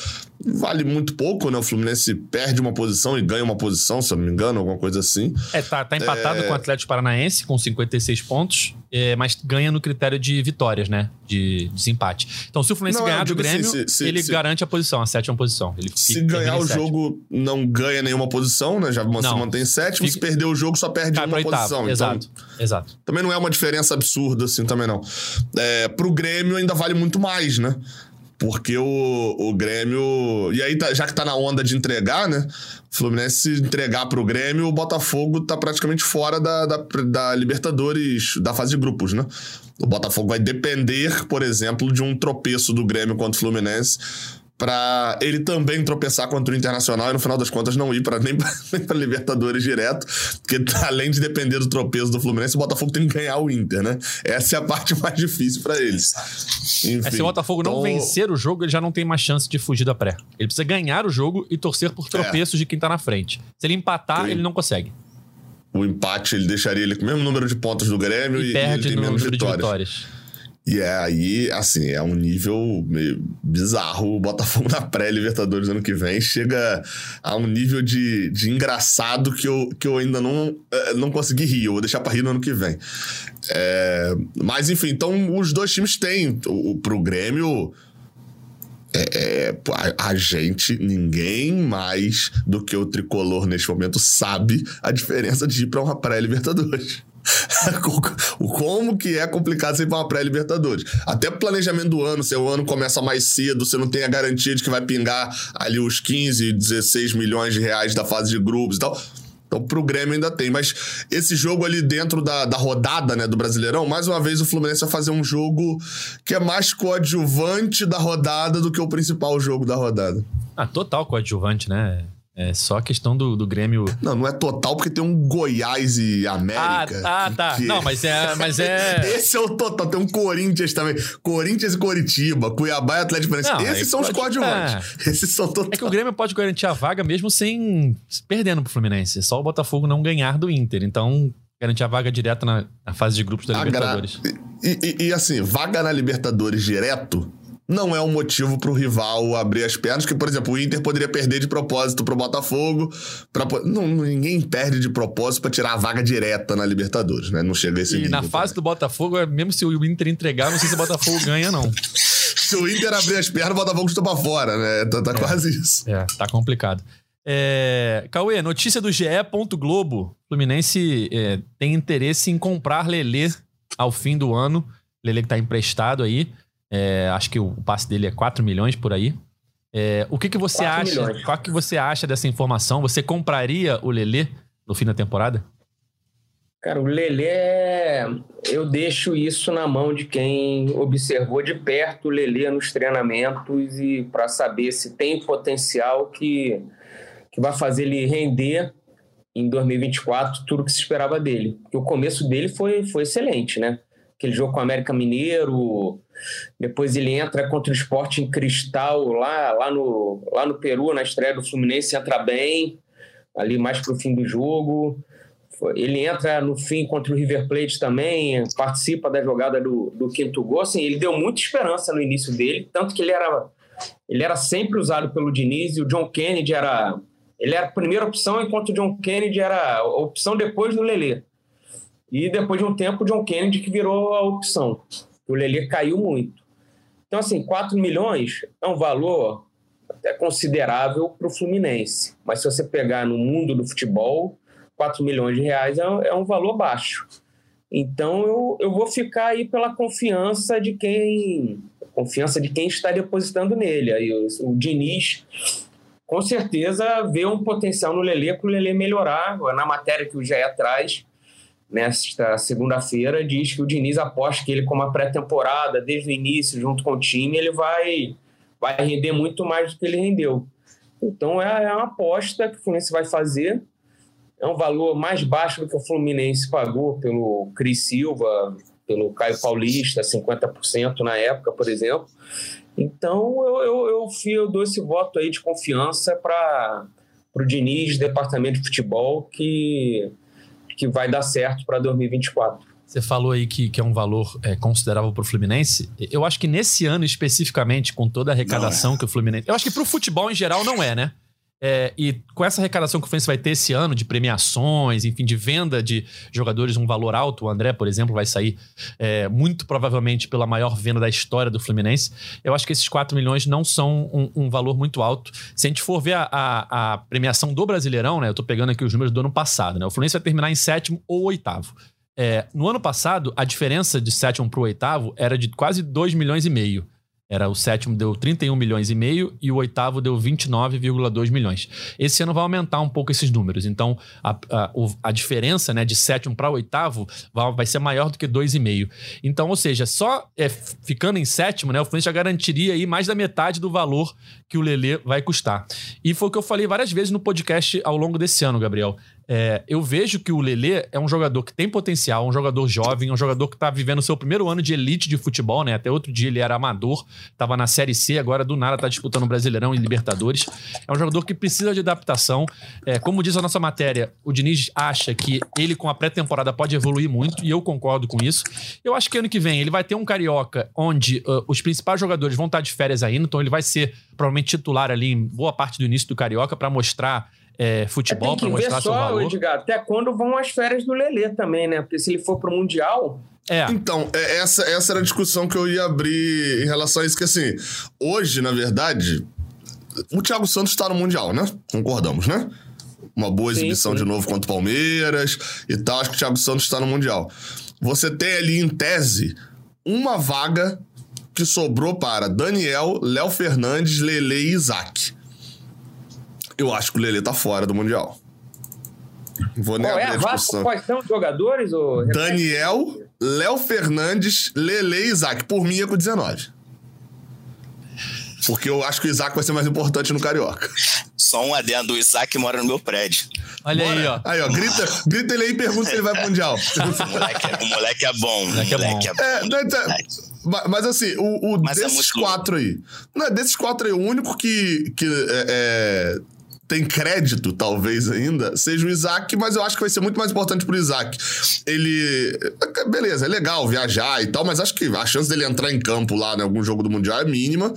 vale muito pouco, né? O Fluminense perde uma posição e ganha uma posição, se eu não me engano, alguma coisa assim. É, tá, tá empatado é... com o Atlético Paranaense com 56 pontos, é, mas ganha no critério de vitórias, né? De desempate. Então, se o Fluminense não, ganhar do assim, Grêmio, se, se, ele se, garante a posição, a sétima posição. Ele se ganhar o jogo, não ganha nenhuma posição, né? Já não, se mantém sétimo. Fica... Se perder o jogo, só perde uma posição. Então, exato, exato. Também não é uma diferença absurda, assim, também não. É, pro Grêmio ainda vale muito mais, né? Porque o, o Grêmio. E aí, tá, já que tá na onda de entregar, né? O Fluminense entregar pro Grêmio, o Botafogo tá praticamente fora da, da, da Libertadores, da fase de grupos, né? O Botafogo vai depender, por exemplo, de um tropeço do Grêmio contra o Fluminense para ele também tropeçar contra o Internacional e no final das contas não ir para nem para Libertadores direto, porque além de depender do tropeço do Fluminense, o Botafogo tem que ganhar o Inter, né? Essa é a parte mais difícil para eles. Enfim, é, se o Botafogo então... não vencer o jogo, ele já não tem mais chance de fugir da pré. Ele precisa ganhar o jogo e torcer por tropeços é. de quem tá na frente. Se ele empatar, ele não consegue. O empate ele deixaria ele com o mesmo número de pontos do Grêmio e, e, perde ele tem menos vitórias. vitórias. E é aí, assim, é um nível meio bizarro. O Botafogo na pré-Libertadores ano que vem chega a um nível de, de engraçado que eu, que eu ainda não, eh, não consegui rir. Eu vou deixar pra rir no ano que vem. É, mas, enfim, então os dois times têm. O, pro Grêmio, é, é, a, a, gente, ninguém mais do que o tricolor neste momento sabe a diferença de ir para uma pré-Libertadores. Como que é complicado você ir pra uma pré-Libertadores. Até o planejamento do ano, se o ano começa mais cedo, você não tem a garantia de que vai pingar ali os 15, 16 milhões de reais da fase de grupos e tal. Então, pro Grêmio ainda tem. Mas esse jogo ali dentro da, da rodada, né, do Brasileirão, mais uma vez o Fluminense vai fazer um jogo que é mais coadjuvante da rodada do que o principal jogo da rodada. Ah, total coadjuvante, né? É só a questão do, do Grêmio. Não, não é total porque tem um Goiás e América. Ah, ah tá. Que... Não, mas é, mas é. Esse é o total. Tem um Corinthians também. Corinthians e Coritiba, Cuiabá e Atlético Paranaense. Esses são pode... os coadjuvantes. É. Esses são total. É que o Grêmio pode garantir a vaga mesmo sem perdendo pro Fluminense. Só o Botafogo não ganhar do Inter. Então, garantir a vaga direta na, na fase de grupos da Libertadores. E, e, e assim, vaga na Libertadores direto não é um motivo para o rival abrir as pernas, que, por exemplo, o Inter poderia perder de propósito para o Botafogo. Pra... Não, ninguém perde de propósito para tirar a vaga direta na Libertadores, né? Não chega esse E na fase também. do Botafogo, é, mesmo se o Inter entregar, não sei se o Botafogo ganha, não. se o Inter abrir as pernas, o Botafogo está para fora, né? Tá, tá é, quase isso. É, tá complicado. É, Cauê, notícia do GE. Globo. Fluminense é, tem interesse em comprar Lelê ao fim do ano. Lelê que tá emprestado aí. É, acho que o passe dele é 4 milhões por aí. É, o que, que você acha? Milhões. Qual que você acha dessa informação? Você compraria o Lelê no fim da temporada? Cara, o Lelê, é, eu deixo isso na mão de quem observou de perto o Lelê nos treinamentos e para saber se tem potencial que, que vai fazer ele render em 2024 tudo que se esperava dele. Porque o começo dele foi, foi excelente, né? Aquele jogo com o América Mineiro, depois ele entra contra o esporte em cristal lá, lá, no, lá no Peru, na estreia do Fluminense, entra bem, ali mais para o fim do jogo. Ele entra no fim contra o River Plate também, participa da jogada do, do quinto gol. Assim, ele deu muita esperança no início dele, tanto que ele era, ele era sempre usado pelo Diniz e o John Kennedy era. Ele era a primeira opção, enquanto o John Kennedy era a opção depois do Lelê. E depois de um tempo, John Kennedy que virou a opção o Lelê caiu muito. Então, assim, 4 milhões é um valor até considerável para o Fluminense. Mas se você pegar no mundo do futebol, 4 milhões de reais é, é um valor baixo. Então eu, eu vou ficar aí pela confiança de quem confiança de quem está depositando nele. Aí o, o Diniz com certeza vê um potencial no Lelê para o Lelê melhorar. Na matéria que o Jair traz, nesta segunda-feira, diz que o Diniz aposta que ele, como a pré-temporada, desde o início, junto com o time, ele vai, vai render muito mais do que ele rendeu. Então é, é uma aposta que o Fluminense vai fazer. É um valor mais baixo do que o Fluminense pagou pelo Cris Silva, pelo Caio Paulista, 50% na época, por exemplo. Então eu, eu, eu, eu dou esse voto aí de confiança para o Diniz, departamento de futebol, que, que vai dar certo para 2024. Você falou aí que, que é um valor é, considerável para o Fluminense. Eu acho que nesse ano especificamente, com toda a arrecadação é. que o Fluminense. Eu acho que para o futebol em geral não é, né? É, e com essa arrecadação que o Fluminense vai ter esse ano, de premiações, enfim, de venda de jogadores um valor alto, o André, por exemplo, vai sair é, muito provavelmente pela maior venda da história do Fluminense. Eu acho que esses 4 milhões não são um, um valor muito alto. Se a gente for ver a, a, a, premiação do Brasileirão, né? Eu tô pegando aqui os números do ano passado, né? O Fluminense vai terminar em sétimo ou oitavo. É, no ano passado, a diferença de sétimo para o oitavo era de quase 2 milhões e meio. Era o sétimo deu 31 milhões e meio e o oitavo deu 29,2 milhões. Esse ano vai aumentar um pouco esses números. Então, a, a, a diferença né, de sétimo para oitavo vai, vai, ser maior do que 2,5. Então, ou seja, só é, ficando em sétimo, né, o Fluminense já garantiria aí mais da metade do valor que o Lelê vai custar. E foi o que eu falei várias vezes no podcast ao longo desse ano, Gabriel. É, eu vejo que o Lelê é um jogador que tem potencial, um jogador jovem, um jogador que está vivendo o seu primeiro ano de elite de futebol, né? Até outro dia ele era amador, estava na Série C, agora do nada está disputando o Brasileirão e Libertadores. É um jogador que precisa de adaptação. É, como diz a nossa matéria, o Diniz acha que ele com a pré-temporada pode evoluir muito, e eu concordo com isso. Eu acho que ano que vem ele vai ter um carioca onde uh, os principais jogadores vão estar de férias ainda, então ele vai ser provavelmente titular ali em boa parte do início do carioca para mostrar é, futebol para mostrar seu valor. Edgar, até quando vão as férias do Lelê também, né? Porque se ele for para o Mundial... É. Então, é, essa, essa era a discussão que eu ia abrir em relação a isso, que assim, hoje, na verdade, o Thiago Santos está no Mundial, né? Concordamos, né? Uma boa exibição sim, sim. de novo contra o Palmeiras e tal. Acho que o Thiago Santos está no Mundial. Você tem ali, em tese, uma vaga que sobrou para Daniel, Léo Fernandes, Lele e Isaac. Eu acho que o Lele tá fora do Mundial. Vou nem Qual é a discussão. Quais são os jogadores? Ou... Daniel, Léo Fernandes, Lele e Isaac. Por mim é com 19. Porque eu acho que o Isaac vai ser mais importante no Carioca. Só um adendo, o Isaac mora no meu prédio. Olha Bora. aí, ó. Aí, ó, grita, grita ele aí e pergunta se ele vai pro Mundial. o, moleque, é, o moleque é bom. O moleque, é moleque é bom. É, bom. É, mas, mas, assim, o, o desses é quatro aí. Não, desses quatro aí, o único que, que é, é tem crédito, talvez ainda, seja o Isaac, mas eu acho que vai ser muito mais importante pro Isaac. Ele. Beleza, é legal viajar e tal, mas acho que a chance dele entrar em campo lá em algum jogo do Mundial é mínima.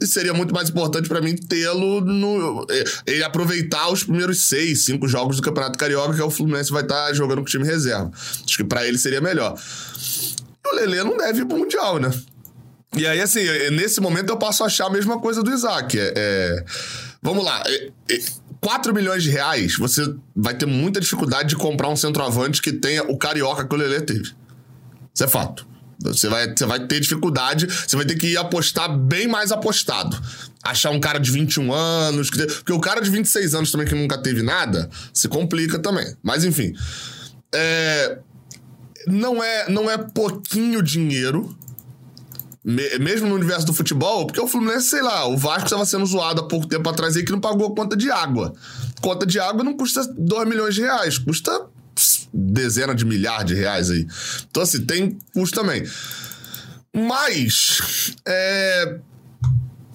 E seria muito mais importante para mim tê-lo no. Ele aproveitar os primeiros seis, cinco jogos do Campeonato Carioca, que é o Fluminense vai estar tá jogando com o time reserva. Acho que para ele seria melhor. E o Lelê não deve ir pro Mundial, né? E aí, assim, nesse momento eu passo a achar a mesma coisa do Isaac. É, é Vamos lá. 4 milhões de reais, você vai ter muita dificuldade de comprar um centroavante que tenha o carioca que o Lelê teve. Isso é fato. Você vai, você vai ter dificuldade, você vai ter que ir apostar bem mais apostado. Achar um cara de 21 anos, porque o cara de 26 anos também que nunca teve nada, se complica também. Mas enfim. É, não, é, não é pouquinho dinheiro, mesmo no universo do futebol, porque o Fluminense, sei lá, o Vasco estava sendo zoado há pouco tempo atrás aí que não pagou a conta de água. Conta de água não custa 2 milhões de reais, custa dezena de milhares de reais aí. Então, assim, tem custo também. Mas, é...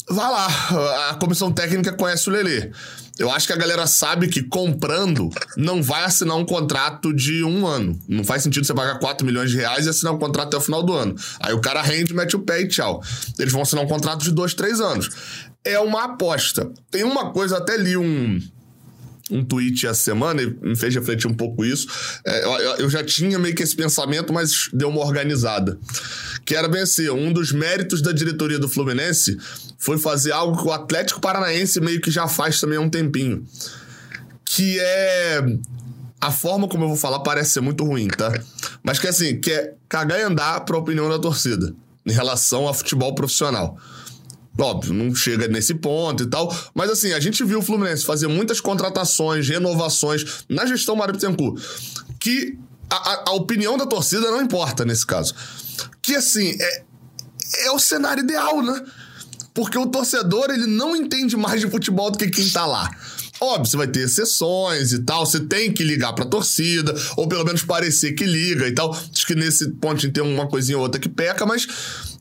vai lá, a comissão técnica conhece o Lelê. Eu acho que a galera sabe que comprando não vai assinar um contrato de um ano. Não faz sentido você pagar 4 milhões de reais e assinar um contrato até o final do ano. Aí o cara rende, mete o pé e tchau. Eles vão assinar um contrato de dois, três anos. É uma aposta. Tem uma coisa, até li um, um tweet essa semana e me fez refletir um pouco isso. É, eu, eu, já tinha meio que esse pensamento, mas deu uma organizada. Que era assim: um dos méritos da diretoria do Fluminense foi fazer algo que o Atlético Paranaense meio que já faz também há um tempinho. Que é a forma como eu vou falar parece ser muito ruim, tá? Mas que assim, que é cagar e andar pra opinião da torcida em relação a futebol profissional. Óbvio, não chega nesse ponto e tal. Mas assim, a gente viu o Fluminense fazer muitas contratações, renovações na gestão Mário Bittencourt. Que a, a, a, opinião da torcida não importa nesse caso. Que assim, é, é o cenário ideal, né? Porque o torcedor, ele não entende mais de futebol do que quem tá lá. Óbvio, você vai ter exceções e tal, você tem que ligar pra torcida, ou pelo menos parecer que liga e tal. Acho que nesse ponto tem uma coisinha ou outra que peca, mas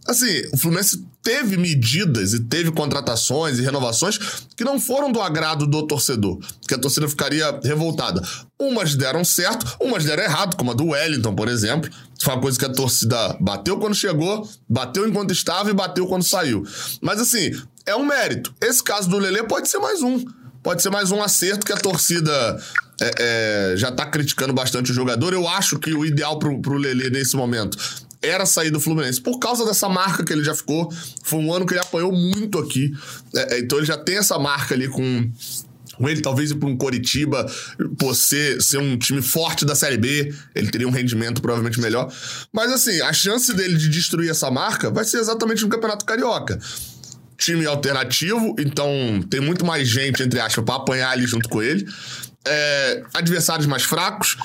assim, o Fluminense teve medidas e teve contratações e renovações que não foram do agrado do torcedor, que a torcida ficaria revoltada. Umas deram certo, umas deram errado, como a do Wellington, por exemplo. Foi uma coisa que a torcida bateu quando chegou, bateu enquanto estava e bateu quando saiu. Mas assim, é um mérito. Esse caso do Lelê pode ser mais um. Pode ser mais um acerto que a torcida é, é, já tá criticando bastante o jogador. Eu acho que o ideal pro, pro Lelê nesse momento era sair do Fluminense. Por causa dessa marca que ele já ficou. Foi um ano que ele apanhou muito aqui. É, é então ele já tem essa marca ali com com ele, talvez ir para um Coritiba, ser, ser um time forte da Série B, ele teria um rendimento provavelmente melhor. Mas assim, a chance dele de destruir essa marca vai ser exatamente no Campeonato Carioca. Time alternativo, então tem muito mais gente, entre aspas, para apanhar ali junto com ele. É, adversários mais fracos,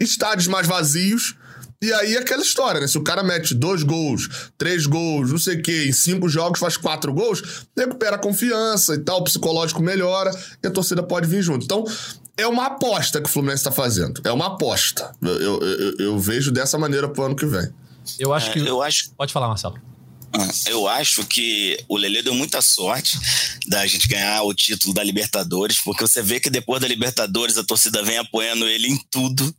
estádios mais vazios. E aí aquela história, né? Se o cara mete dois gols, três gols, não sei o quê, em cinco jogos faz quatro gols, recupera a confiança e tal, o psicológico melhora e a torcida pode vir junto. Então, é uma aposta que o Fluminense está fazendo. É uma aposta. Eu, eu, eu, eu, vejo dessa maneira pro ano que vem. Eu acho é, que. eu acho... Pode falar, Marcelo. Eu acho que o Lele deu muita sorte da gente ganhar o título da Libertadores, porque você vê que depois da Libertadores a torcida vem apoiando ele em tudo.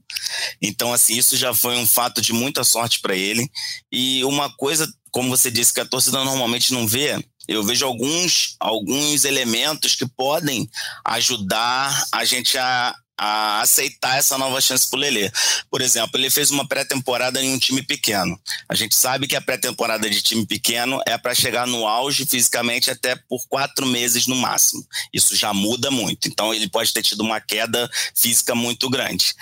Então, assim, isso já foi um fato de muita sorte para ele. E uma coisa, como você disse, que a torcida normalmente não vê, eu vejo alguns, alguns elementos que podem ajudar a gente a, a aceitar essa nova chance pro Lelê. Por exemplo, ele fez uma pré-temporada em um time pequeno. A gente sabe que a pré-temporada de time pequeno é para chegar no auge fisicamente até por quatro meses no máximo. Isso já muda muito. Então ele pode ter tido uma queda física muito grande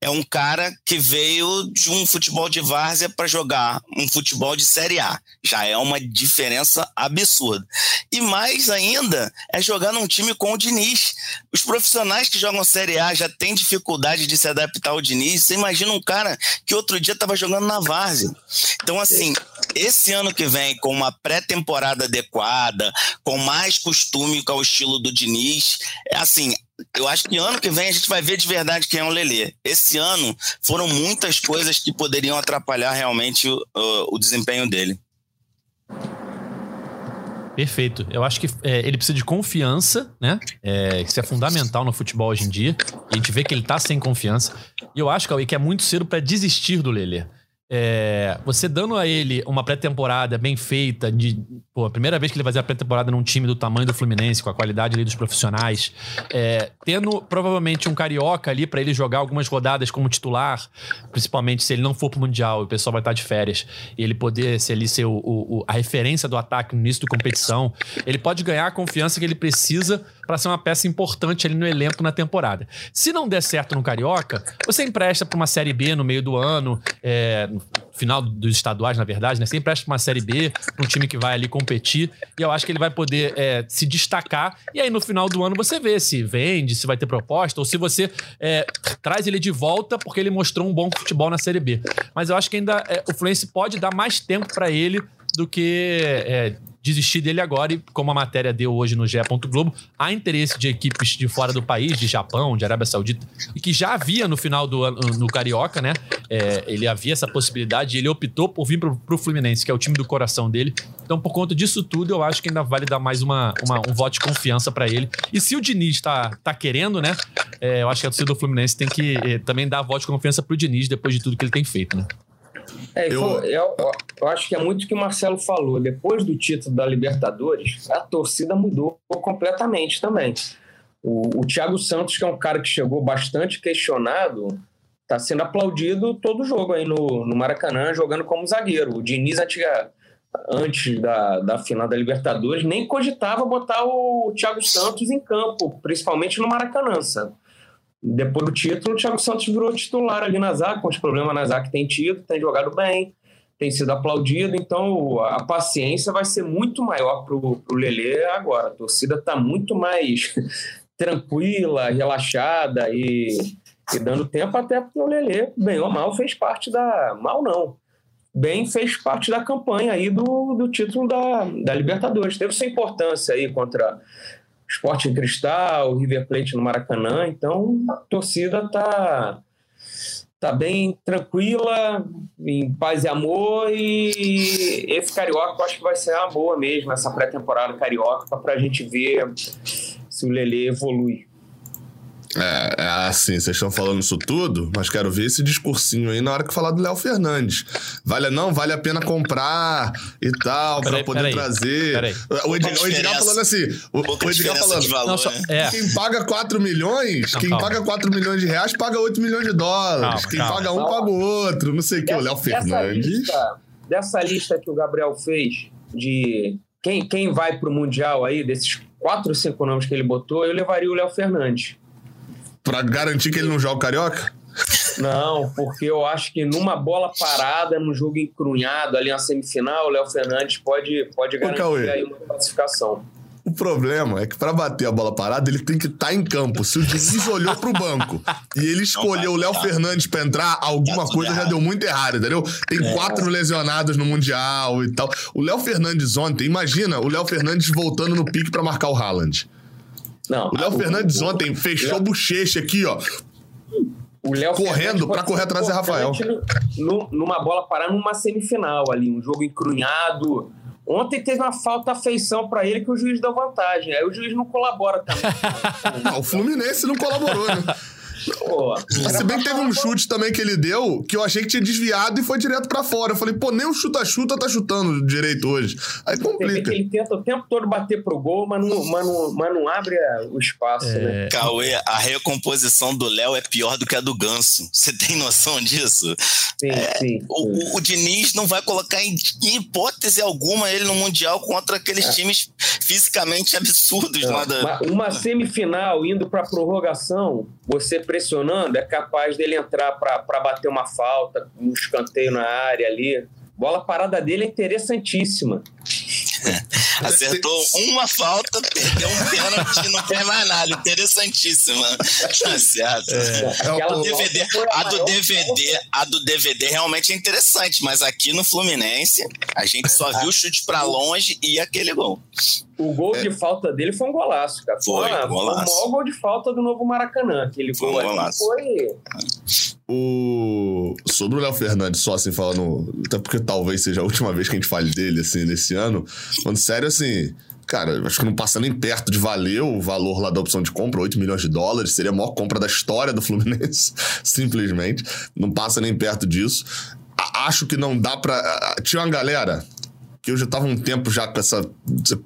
é um cara que veio de um futebol de várzea para jogar um futebol de Série A. Já é uma diferença absurda. E mais ainda é jogar num time com o Diniz. Os profissionais que jogam Série A já têm dificuldade de se adaptar ao Diniz. Você imagina um cara que outro dia estava jogando na várzea. Então, assim, esse ano que vem, com uma pré-temporada adequada, com mais costume com o estilo do Diniz, é assim, eu acho que ano que vem a gente vai ver de verdade quem é o Lelê. Esse ano foram muitas coisas que poderiam atrapalhar realmente o, o desempenho dele. Perfeito. Eu acho que é, ele precisa de confiança, né? É, isso é fundamental no futebol hoje em dia. A gente vê que ele tá sem confiança. E eu acho, Cauê, que é muito cedo para desistir do Lelê. É, você dando a ele uma pré-temporada bem feita, de, pô, a primeira vez que ele fazer a pré-temporada num time do tamanho do Fluminense, com a qualidade ali dos profissionais, é, tendo provavelmente um carioca ali para ele jogar algumas rodadas como titular, principalmente se ele não for pro Mundial, o pessoal vai estar de férias, e ele poder ser ali ser o, o, a referência do ataque no início da competição, ele pode ganhar a confiança que ele precisa para ser uma peça importante ali no elenco na temporada. Se não der certo no carioca, você empresta para uma série B no meio do ano, é, final dos estaduais, na verdade, né? Sempre presta uma Série B, um time que vai ali competir. E eu acho que ele vai poder é, se destacar. E aí, no final do ano, você vê se vende, se vai ter proposta, ou se você é, traz ele de volta porque ele mostrou um bom futebol na Série B. Mas eu acho que ainda é, o Fluminense pode dar mais tempo para ele do que é, desistir dele agora. E como a matéria deu hoje no GE. Globo, há interesse de equipes de fora do país, de Japão, de Arábia Saudita, e que já havia no final do ano no Carioca, né? É, ele havia essa possibilidade e ele optou por vir pro, pro Fluminense, que é o time do coração dele. Então, por conta disso tudo, eu acho que ainda vale dar mais uma, uma um voto de confiança para ele. E se o Diniz tá, tá querendo, né? É, eu acho que a torcida do Fluminense tem que é, também dar voto de confiança pro Diniz depois de tudo que ele tem feito, né? É, eu... Eu, eu... acho que é muito o que o Marcelo falou. Depois do título da Libertadores, a torcida mudou completamente também. O, o Thiago Santos, que é um cara que chegou bastante questionado, está sendo aplaudido todo jogo aí no, no Maracanã, jogando como zagueiro. O Diniz, antiga, antes da, da final da Libertadores, nem cogitava botar o Thiago Santos em campo, principalmente no Maracanã, sabe? Depois do título, o Thiago Santos virou titular ali na zaga, com os problemas na zaga que tem tido, tem jogado bem, tem sido aplaudido, então a paciência vai ser muito maior para o Lelê agora. A torcida está muito mais tranquila, relaxada e, e dando tempo até porque o Lelê, bem ou mal, fez parte da. Mal não. Bem fez parte da campanha aí do, do título da, da Libertadores. Teve sua importância aí contra Esporte em Cristal, River Plate no Maracanã, então a torcida tá tá bem tranquila, em paz e amor, e esse Carioca eu acho que vai ser uma boa mesmo, essa pré-temporada Carioca, para a gente ver se o Lele evolui. É, é assim, vocês estão falando isso tudo, mas quero ver esse discursinho aí na hora que falar do Léo Fernandes. Vale, não, vale a pena comprar e tal, para poder peraí, trazer. Peraí. O, Edgar, o Edgar falando assim, o, o Edgar falando, valor, não, só, né? é. quem paga 4 milhões, não, quem calma. paga 4 milhões de reais paga 8 milhões de dólares. Calma, quem calma. paga um paga o outro, não sei o que. O Léo Fernandes. Lista, dessa lista que o Gabriel fez de quem, quem vai pro Mundial aí, desses quatro ou cinco nomes que ele botou, eu levaria o Léo Fernandes. Pra garantir que ele não joga carioca? Não, porque eu acho que numa bola parada, num jogo encrunhado ali na semifinal, o Léo Fernandes pode, pode garantir aí uma classificação. O problema é que para bater a bola parada, ele tem que estar tá em campo. Se o juiz olhou pro banco e ele escolheu o Léo Fernandes para entrar, alguma coisa já deu muito errado, entendeu? Tem é. quatro lesionados no Mundial e tal. O Léo Fernandes ontem, imagina o Léo Fernandes voltando no pique para marcar o Haaland. Não, o Léo Fernandes ontem fechou Léo... bochecha aqui, ó. O Léo correndo para correr atrás de Rafael. No, numa bola parada numa semifinal ali, um jogo encrunhado. Ontem teve uma falta afeição para ele que o juiz deu vantagem. Aí o juiz não colabora também. o Fluminense não colaborou, né? Pô, Se bem que teve um chute também que ele deu, que eu achei que tinha desviado e foi direto para fora. Eu falei, pô, nem o chuta-chuta tá chutando direito hoje. Aí complica. Ele tenta o tempo todo bater pro gol, mas não, mas não, mas não abre o espaço, é... né? Cauê, a recomposição do Léo é pior do que a do Ganso. Você tem noção disso? Sim, é, sim, sim. O, o, Diniz não vai colocar em, em, hipótese alguma ele no Mundial contra aqueles é. times fisicamente absurdos. Lá da... Uma semifinal indo pra prorrogação, você pressionando, é capaz dele entrar para bater uma falta, um escanteio na área ali. Bola parada dele é interessantíssima. Acertou uma falta, perdeu um pênalti, não fez mais nada. Interessantíssima. Tá certo. É. A, do DVD, a, do DVD, a do DVD realmente é interessante, mas aqui no Fluminense a gente só viu o chute para longe e aquele gol. O gol é. de falta dele foi um golaço, cara. Foi, foi, um golaço. o maior gol de falta do novo Maracanã. Aquele foi gol um golaço. foi. O... Sobre o Léo Fernandes, só assim falando, até porque talvez seja a última vez que a gente fale dele, assim, nesse ano. Quando sério, assim, cara, acho que não passa nem perto de valer o valor lá da opção de compra, 8 milhões de dólares, seria a maior compra da história do Fluminense, simplesmente. Não passa nem perto disso. Acho que não dá pra. Tinha uma galera eu já tava um tempo já com essa,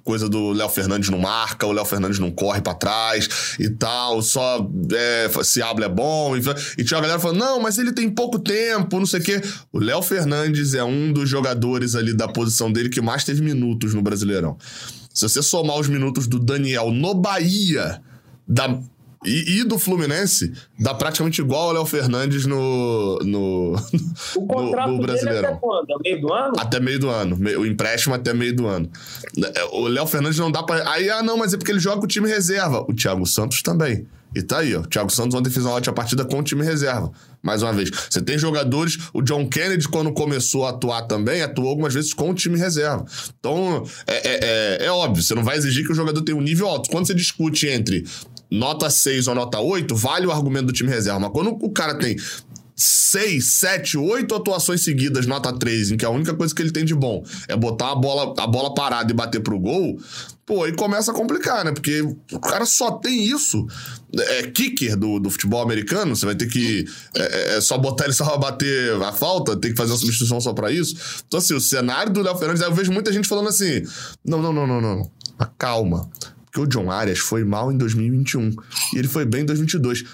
coisa do Léo Fernandes não marca, o Léo Fernandes não corre para trás e tal, só é, se habla é bom. E, e tinha uma galera falando, não, mas ele tem pouco tempo, não sei o quê. O Léo Fernandes é um dos jogadores ali da posição dele que mais teve minutos no Brasileirão. Se você somar os minutos do Daniel no Bahia, da e, e, do Fluminense dá praticamente igual ao Léo Fernandes no, no, o contrato no, no Brasileirão. até quando? Até meio do ano? Até meio do ano. O empréstimo até meio do ano. É, o Léo Fernandes não dá pra. Aí, ah, não, mas é porque ele joga com o time reserva. O Thiago Santos também. E tá aí, ó. O Thiago Santos ontem fez uma ótima partida com o time reserva. Mais uma vez. Você tem jogadores. O John Kennedy, quando começou a atuar também, atuou algumas vezes com o time reserva. Então, é, é, é, é óbvio, você não vai exigir que o jogador tenha um nível alto. Quando você discute entre nota 6 ou nota 8, vale o argumento do time reserva. Mas quando o cara tem 6, 7, 8 atuações seguidas, nota 3, em que a única coisa que ele tem de bom é botar a bola, a bola parada e bater pro gol, pô, aí começa a complicar, né? Porque o cara só tem isso. É kicker do, do futebol americano, você vai ter que. É, é, é só botar ele só pra bater a falta, tem que fazer uma substituição só para isso. Então, assim, o cenário do Léo Fernandes, eu vejo muita gente falando assim: não, não, não, não, não. Calma. Porque o John Arias foi mal em 2021 e ele foi bem em 2022.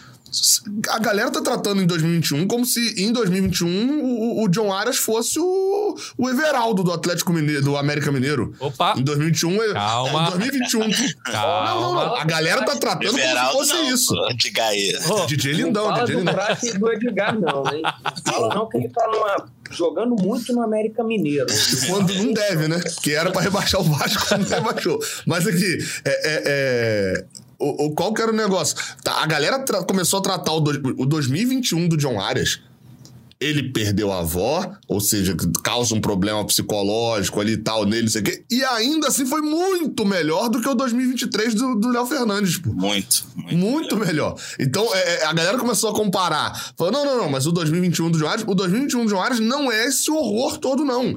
A galera tá tratando em 2021 como se em 2021 o, o John Arias fosse o, o Everaldo do Atlético Mineiro, do América Mineiro. Opa! Em 2021. é- Calma. Em 2021. Calma. Não, não, não. A galera tá tratando como se Everaldo fosse não, isso. Diga aí. Ô, DJ Não Lindão, fala DJ do Lindão. craque do Edgar, não, hein? Não fala não que ele tá numa- jogando muito no América Mineiro. Quando não deve, né? Que era pra rebaixar o Vasco, não rebaixou. Mas aqui, é, é, é, o, o- qual que era o negócio? Tá, a galera começou a tratar o, dois- o 2021 do John Arias. Ele perdeu a avó, ou seja, causa um problema psicológico ali e tal nele, não sei o quê. E ainda assim foi muito melhor do que o 2023 do do Léo Fernandes, pô. Muito, muito. Muito melhor. Então, é, é, a galera começou a comparar. Falou, não, não, não, mas o 2021 do João Ares, o 2021 do João Ares não é esse horror todo, não.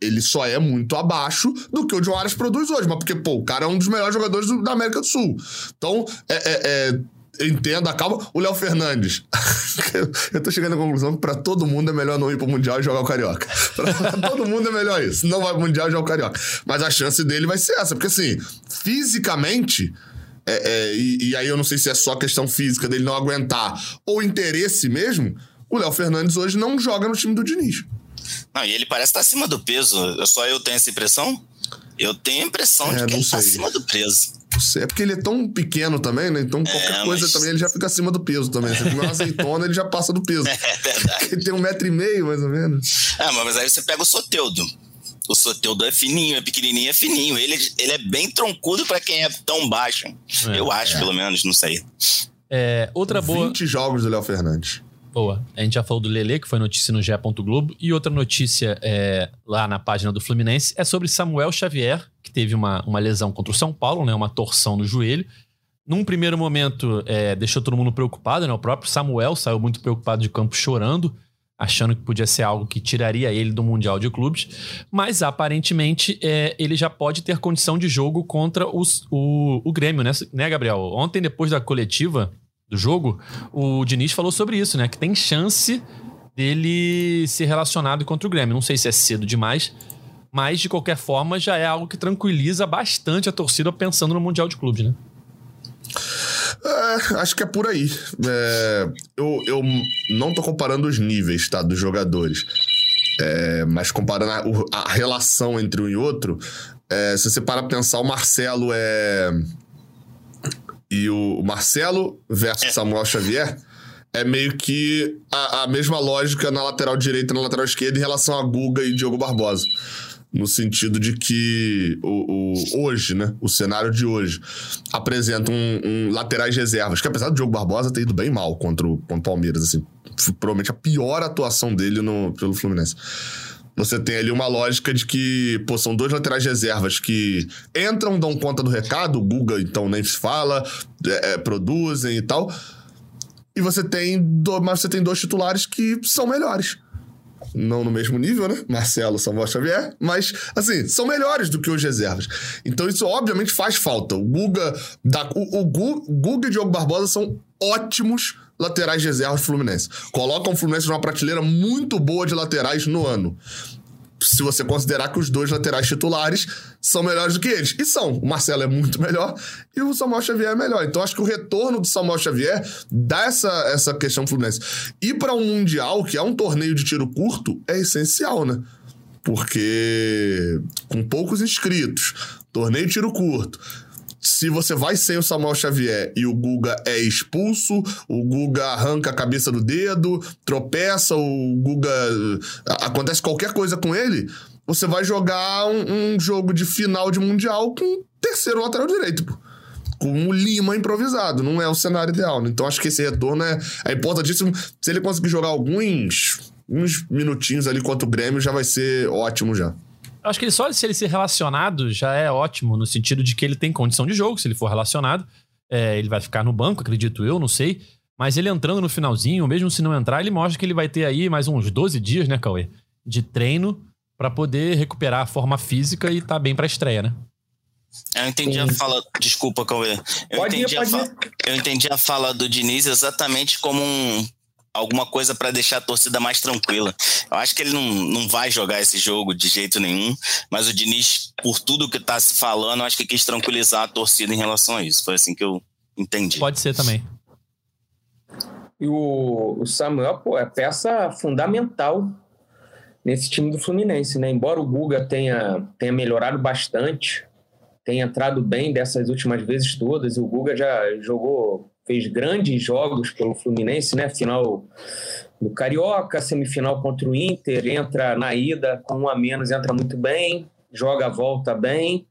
Ele só é muito abaixo do que o Ares produz hoje. Mas porque, pô, o cara é um dos melhores jogadores do- da América do Sul. Então, é... é, é Entenda, calma. O Léo Fernandes. Eu tô chegando à conclusão que pra todo mundo é melhor não ir pro Mundial e jogar o Carioca. Pra todo mundo é melhor isso. Não vai pro Mundial e jogar o Carioca. Mas a chance dele vai ser essa. Porque, assim, fisicamente, é, é, e, e aí eu não sei se é só questão física dele não aguentar ou interesse mesmo, o Léo Fernandes hoje não joga no time do Diniz. Não, e ele parece estar acima do peso. Só eu tenho essa impressão? Eu tenho a impressão É, de que ele está acima do peso. É porque ele é tão pequeno também, né? Então qualquer É, coisa mas- também ele já fica acima do peso também. Se ele comer uma azeitona, ele já passa do peso. É verdade. Ele tem um metro e meio, mais ou menos. Ah, mas aí você pega o Soteudo. O Soteudo é fininho, é pequenininho, é fininho. Ele, ele é bem troncudo pra quem é tão baixo. É. eu acho, pelo menos, não sei. É, outra boa. 20 jogos do Léo Fernandes. Boa. A gente já falou do Lele, que foi notícia no GE. Globo. E outra notícia é, lá na página do Fluminense é sobre Samuel Xavier, que teve uma, uma lesão contra o São Paulo, né? Uma torção no joelho. Num primeiro momento, é, deixou todo mundo preocupado, né? O próprio Samuel saiu muito preocupado de campo chorando, achando que podia ser algo que tiraria ele do Mundial de Clubes. Mas aparentemente é, ele já pode ter condição de jogo contra os- o, o Grêmio, né, né, Gabriel? Ontem, depois da coletiva do jogo, o Diniz falou sobre isso, né? Que tem chance dele ser relacionado contra o Grêmio. Não sei se é cedo demais, mas de qualquer forma já é algo que tranquiliza bastante a torcida pensando no Mundial de Clubes, né? É, acho que é por aí. É, eu, eu não tô comparando os níveis, tá? Dos jogadores. É, mas comparando a, a relação entre um e outro, é, se você para pensar, o Marcelo é. E o Marcelo versus Samuel Xavier é meio que a, a mesma lógica na lateral direita e na lateral esquerda em relação a Guga e Diogo Barbosa. No sentido de que o, o- hoje, né? O cenário de hoje apresenta um, um laterais reservas, que apesar do Diogo Barbosa ter ido bem mal contra o, contra o Palmeiras, assim, provavelmente a pior atuação dele no, pelo Fluminense. Você tem ali uma lógica de que, pô, são dois laterais reservas que entram, dão conta do recado, o Guga, então, nem se fala, é, é, produzem e tal. E você tem, do, mas você tem dois titulares que são melhores. Não no mesmo nível, né? Marcelo, Samuel Xavier, mas, assim, são melhores do que os reservas. Então, isso obviamente faz falta. O Guga, da, o, o Gu- Guga e Diogo Barbosa são ótimos laterais reservas do Fluminense. Colocam o Fluminense numa prateleira muito boa de laterais no ano se você considerar que os dois laterais titulares são melhores do que eles. E são. O Marcelo é muito melhor e o Samuel Xavier é melhor. Então acho que o retorno do Samuel Xavier dá essa, essa questão Fluminense. E para um Mundial, que é um torneio de tiro curto, é essencial, né? Porque com poucos inscritos, torneio de tiro curto. Se você vai sem o Samuel Xavier e o Guga é expulso, o Guga arranca a cabeça do dedo, tropeça, o Guga. Acontece qualquer coisa com ele, você vai jogar um, um jogo de final de Mundial com terceiro lateral direito, pô. Com o Lima improvisado. Não é o cenário ideal. né? Então acho que esse retorno é, é importantíssimo. Se ele conseguir jogar alguns uns minutinhos ali contra o Grêmio, já vai ser ótimo já. Eu acho que ele só se ele ser relacionado já é ótimo, no sentido de que ele tem condição de jogo, se ele for relacionado. É, ele vai ficar no banco, acredito eu, não sei. Mas ele entrando no finalzinho, mesmo se não entrar, ele mostra que ele vai ter aí mais uns 12 dias, né, Cauê? De treino pra poder recuperar a forma física e tá bem pra estreia, né? Eu entendi a fala. Desculpa, Cauê. Eu, Pode ir, entendi a pode fa- ir. eu entendi a fala do Diniz exatamente como um- alguma coisa para deixar a torcida mais tranquila. Eu acho que ele não, não vai jogar esse jogo de jeito nenhum, mas o Diniz, por tudo que tá se falando, eu acho que quis tranquilizar a torcida em relação a isso. Foi assim que eu entendi. Pode ser também. e o, o Samuel, pô, é peça fundamental nesse time do Fluminense, né? Embora o Guga tenha, tenha melhorado bastante, tenha entrado bem dessas últimas vezes todas, o Guga já jogou, fez grandes jogos pelo Fluminense, né? Final do Carioca, semifinal contra o Inter, entra na ida com um a menos, entra muito bem, joga a volta bem,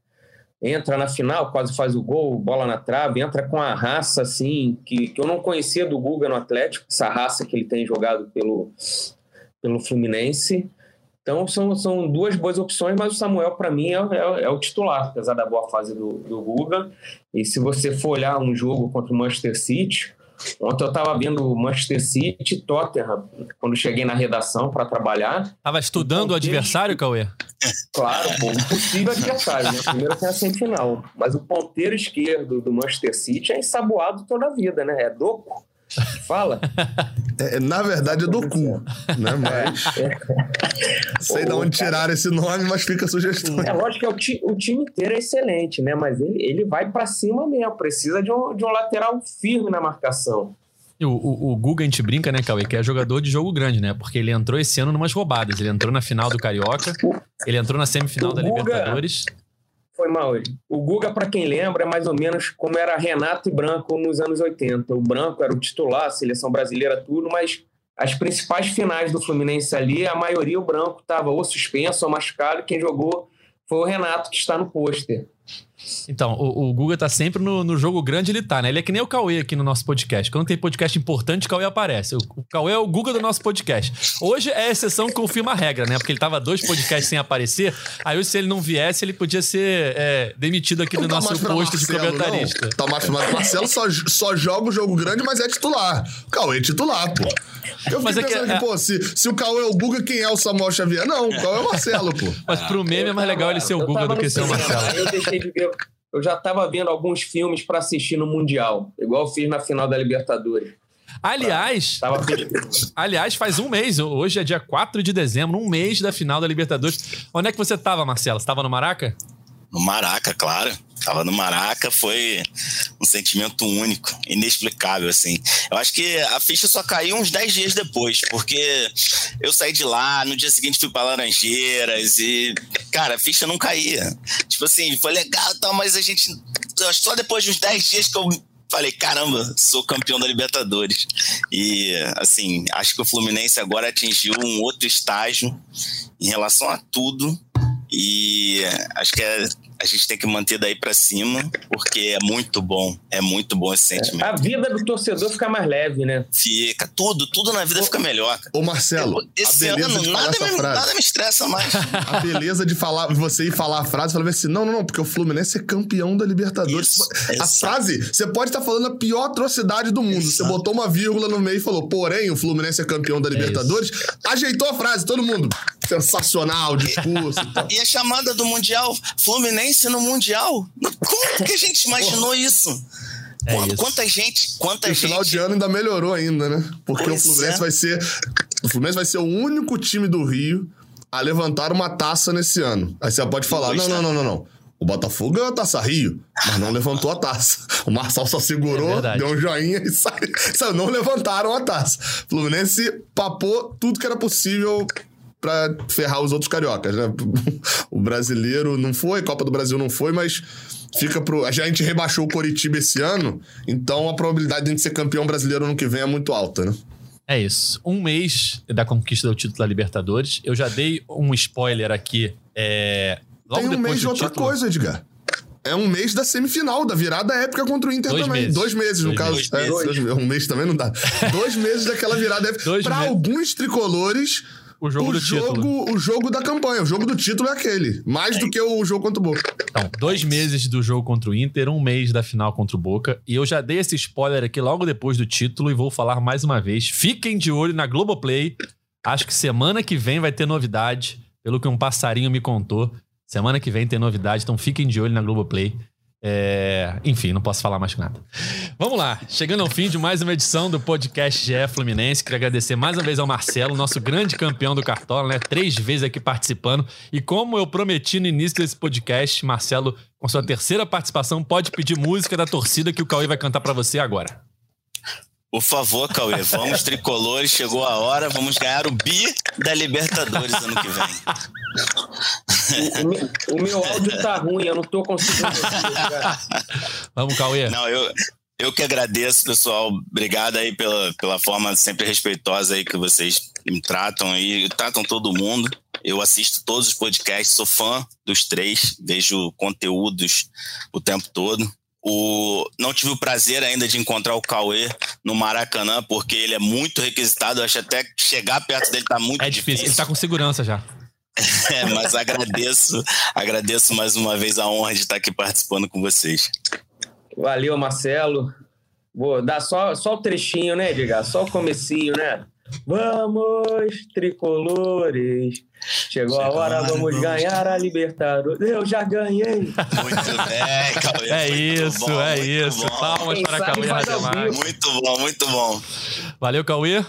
entra na final, quase faz o gol, bola na trave, entra com a raça assim, que, que eu não conhecia do Guga no Atlético, essa raça que ele tem jogado pelo, pelo Fluminense. Então são, são duas boas opções, mas o Samuel, para mim, é, é, é, o titular, apesar da boa fase do, do Guga. E se você for olhar um jogo contra o Manchester City, ontem eu estava vendo Manchester City e Tottenham, quando cheguei na redação para trabalhar. Estava estudando o adversário, Cauê? Claro, pô, um possível adversário. Né? Primeiro tem a semifinal. Mas o ponteiro esquerdo do Manchester City é ensaboado toda a vida, né? É Doco. Fala. É, na verdade é do cu, né? Mas. É. Sei de onde tiraram esse nome, mas fica a sugestão. É lógico que é o, time inteiro é excelente, né? Mas ele, ele vai para cima mesmo. Precisa de um, de um lateral firme na marcação. O, o, o Guga, a gente brinca, né, Cauê, que é jogador de jogo grande, né? Porque ele entrou esse ano numas roubadas. Ele entrou na final do Carioca, ele entrou na semifinal o da Guga... Libertadores. Foi mal. O Guga, para quem lembra, é mais ou menos como era Renato e Branco nos anos 80. O Branco era o titular, seleção brasileira, tudo, mas as principais finais do Fluminense ali, a maioria o Branco estava ou suspenso ou machucado. Quem jogou foi o Renato, que está no pôster. Então, o, o Guga tá sempre no, no, jogo grande, ele tá, né? Ele é que nem o Cauê aqui no nosso podcast. Quando tem podcast importante, o Cauê aparece. O, o Cauê é o Guga do nosso podcast. Hoje é a exceção que confirma a regra, né? Porque ele tava dois podcasts sem aparecer. Aí, se ele não viesse, ele podia ser é, demitido aqui do tá nosso posto de comentarista. Não. Tá mais Marcelo só, só joga o jogo grande, mas é titular. O Cauê é titular, pô. Eu fiquei é pensando que, é... pô, se, se o Cauê é o Guga, quem é o Samuel Xavier? Não, o Cauê é o Marcelo, pô. Mas pro meme é mais legal ele ser o Guga do que ser o Marcelo. Eu deixei de ver eu já estava vendo alguns filmes para assistir no Mundial, igual eu fiz na final da Libertadores. Aliás, tava... aliás, faz um mês, hoje é dia 4 de dezembro, um mês da final da Libertadores. Onde é que você estava, Marcelo? Você estava no Maraca? No Maraca, claro. Tava no Maraca, foi um sentimento único, inexplicável, assim. Eu acho que a ficha só caiu uns 10 dias depois, porque eu saí de lá, no dia seguinte fui para Laranjeiras e, cara, a ficha não caía. Tipo assim, foi legal e tal, mas a gente. Só depois de uns 10 dias que eu falei, caramba, sou campeão da Libertadores. E, assim, acho que o Fluminense agora atingiu um outro estágio em relação a tudo. E acho que é a gente tem que manter daí para cima, porque é muito bom, é muito bom esse sentimento. A vida do torcedor fica mais leve, né? Fica, tudo, tudo na vida fica melhor. Ô Marcelo, esse ano nada me, nada me estressa mais. A beleza de falar, você ir falar a frase, falar assim, não, não, não, porque o Fluminense é campeão da Libertadores. Isso, a frase, você pode estar falando a pior atrocidade do mundo. Você botou uma vírgula no meio e falou, porém, o Fluminense é campeão da Libertadores. É ajeitou a frase, todo mundo. Sensacional, discurso e tal. E a chamada do Mundial, Fluminense Fluminense no Mundial. Como que a gente imaginou isso? É isso. Quanta gente, quanta e gente. O final de ano ainda melhorou ainda, né? Porque pois o Fluminense é. vai ser. O Fluminense vai ser o único time do Rio a levantar uma taça nesse ano. Aí você pode falar: não, não, não, não, não. O Botafogo ganhou a taça Rio, mas não levantou a taça. O Marçal só segurou, é deu um joinha e saiu. Não levantaram a taça. O Fluminense papou tudo que era possível para ferrar os outros cariocas, né? O brasileiro não foi, Copa do Brasil não foi, mas fica pro. A gente rebaixou o Coritiba esse ano, então a probabilidade de a gente ser campeão brasileiro no que vem é muito alta, né? É isso. Um mês da conquista do título da Libertadores. Eu já dei um spoiler aqui. É... Logo Tem um mês de outra título... coisa, Edgar. É um mês da semifinal, da virada épica contra o Inter dois também. Meses. Dois meses, no dois caso. Meses. É, dois. um mês também não dá. dois meses daquela virada épica. Para alguns tricolores, o jogo o do jogo, título. O jogo da campanha. O jogo do título é aquele. Mais é. do que o jogo contra o Boca. Então, dois meses do jogo contra o Inter, um mês da final contra o Boca. E eu já dei esse spoiler aqui logo depois do título e vou falar mais uma vez. Fiquem de olho na Globoplay. Acho que semana que vem vai ter novidade. Pelo que um passarinho me contou. Semana que vem tem novidade, então fiquem de olho na Globoplay. É... Enfim, não posso falar mais nada. Vamos lá, chegando ao fim de mais uma edição do podcast GE Fluminense. Queria agradecer mais uma vez ao Marcelo, nosso grande campeão do Cartola, né? Três vezes aqui participando. E como eu prometi no início desse podcast, Marcelo, com sua terceira participação, pode pedir música da torcida que o Cauê vai cantar para você agora. Por favor, Cauê, vamos tricolores, chegou a hora, vamos ganhar o bi da Libertadores ano que vem. O, o, meu áudio tá ruim, eu não tô conseguindo. vamos, Cauê. Não, eu, eu que agradeço, pessoal. Obrigado aí pela, pela forma sempre respeitosa aí que vocês me tratam aí, tratam todo mundo. Eu assisto todos os podcasts, sou fã dos três, vejo conteúdos o tempo todo. O, não tive o prazer ainda de encontrar o Cauê no Maracanã, porque ele é muito requisitado. Eu acho até que chegar perto dele tá muito é difícil. difícil. Ele tá com segurança já. É, mas agradeço, agradeço mais uma vez a honra de estar aqui participando com vocês. Valeu, Marcelo. Vou dar só, só o trechinho, né, Edgar? Só o comecinho, né? Vamos, tricolores. Chegou, Chegou a hora, vamos ganhar a Libertadores. Eu já ganhei. Muito bem, Cauê. É isso, bom, é isso. Bom. Palmas Quem para Cauê Rademar. Muito bom, muito bom. Valeu, Cauê.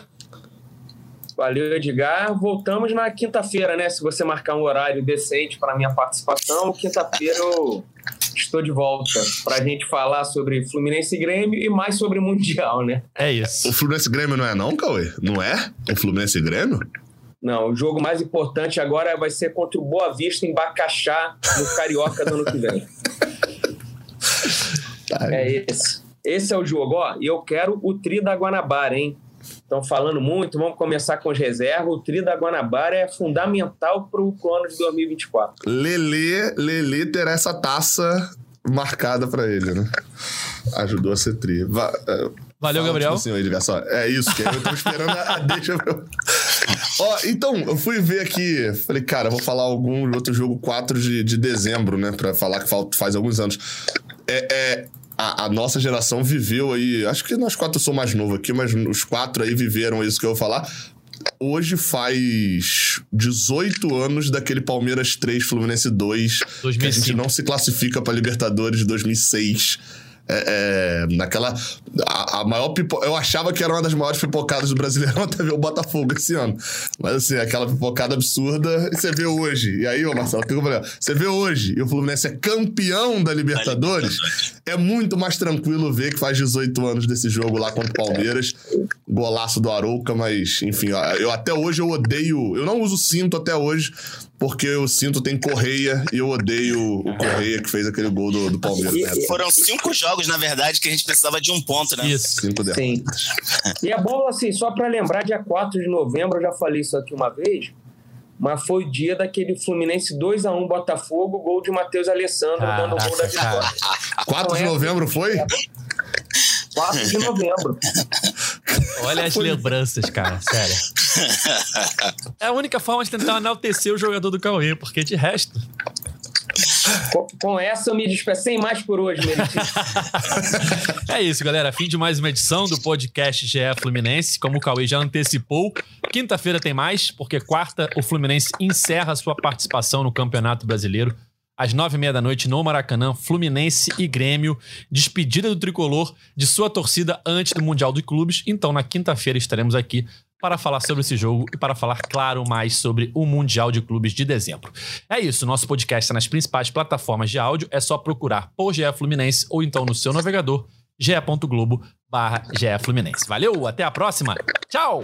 Valeu, Edgar. Voltamos na quinta-feira, né? Se você marcar um horário decente para minha participação, quinta-feira eu estou de volta para a gente falar sobre Fluminense e Grêmio e mais sobre o Mundial, né? É isso. O Fluminense e Grêmio não é não, Cauê? Não é? O Fluminense e Grêmio? Não, o jogo mais importante agora vai ser contra o Boa Vista em Bacaxá, no Carioca do ano que vem. É esse. Esse é o jogo, ó. E eu quero o Tri da Guanabara, hein? Estão falando muito, vamos começar com as reservas. O Tri da Guanabara é fundamental para o ano de 2024. Lele, Lele terá essa taça marcada para ele, né? Ajudou a ser tri. Va Valeu, Gabriel. Assim, Edgar, só. É isso, que eu tô esperando a deixa. Ó, então, eu fui ver aqui, falei, cara, vou falar algum outro jogo 4 de, de dezembro, né? Pra falar que faz alguns anos. É, é, a, a, nossa geração viveu aí. Acho que nós quatro sou mais novo aqui, mas os quatro aí viveram isso que eu vou falar. Hoje faz 18 anos daquele Palmeiras 3, Fluminense 2, 2005. que a gente não se classifica para Libertadores de 2006 é, é, naquela. A, a maior pipo... Eu achava que era uma das maiores pipocadas do Brasileirão até ver o Botafogo esse ano. Mas assim, aquela pipocada absurda, você vê hoje. E aí, ô Marcelo, que eu falei? Você vê hoje e o Fluminense é campeão da Libertadores, é muito mais tranquilo ver que faz 18 anos desse jogo lá contra o Palmeiras. Golaço do Arouca, mas enfim, eu até hoje eu odeio. Eu não uso cinto até hoje, porque o cinto tem Correia e eu odeio o Correia que fez aquele gol do, do Palmeiras. Né? Foram cinco jogos, na verdade, que a gente precisava de um ponto, né? Isso. Cinco Sim. E é bom, assim, só para lembrar, dia 4 de novembro, eu já falei isso aqui uma vez, mas foi o dia daquele Fluminense 2x1 Botafogo, gol de Matheus Alessandro, Caraca, dando o gol da vitória. 4 de então, novembro foi? 4 de novembro. Olha as lembranças, cara, sério. É a única forma de tentar enaltecer o jogador do Cauê, porque de resto. Com, com essa eu me despeço sem mais por hoje, É isso, galera. Fim de mais uma edição do podcast GE Fluminense. Como o Cauê já antecipou, quinta-feira tem mais, porque quarta o Fluminense encerra sua participação no Campeonato Brasileiro às nove e meia da noite no Maracanã, Fluminense e Grêmio, despedida do tricolor de sua torcida antes do Mundial dos Clubes. Então, na quinta-feira estaremos aqui para falar sobre esse jogo e para falar, claro, mais sobre o Mundial de Clubes de dezembro. É isso, nosso podcast está nas principais plataformas de áudio, é só procurar por GE Fluminense ou então no seu navegador ge.globo barra GE Fluminense. Valeu, até a próxima. Tchau!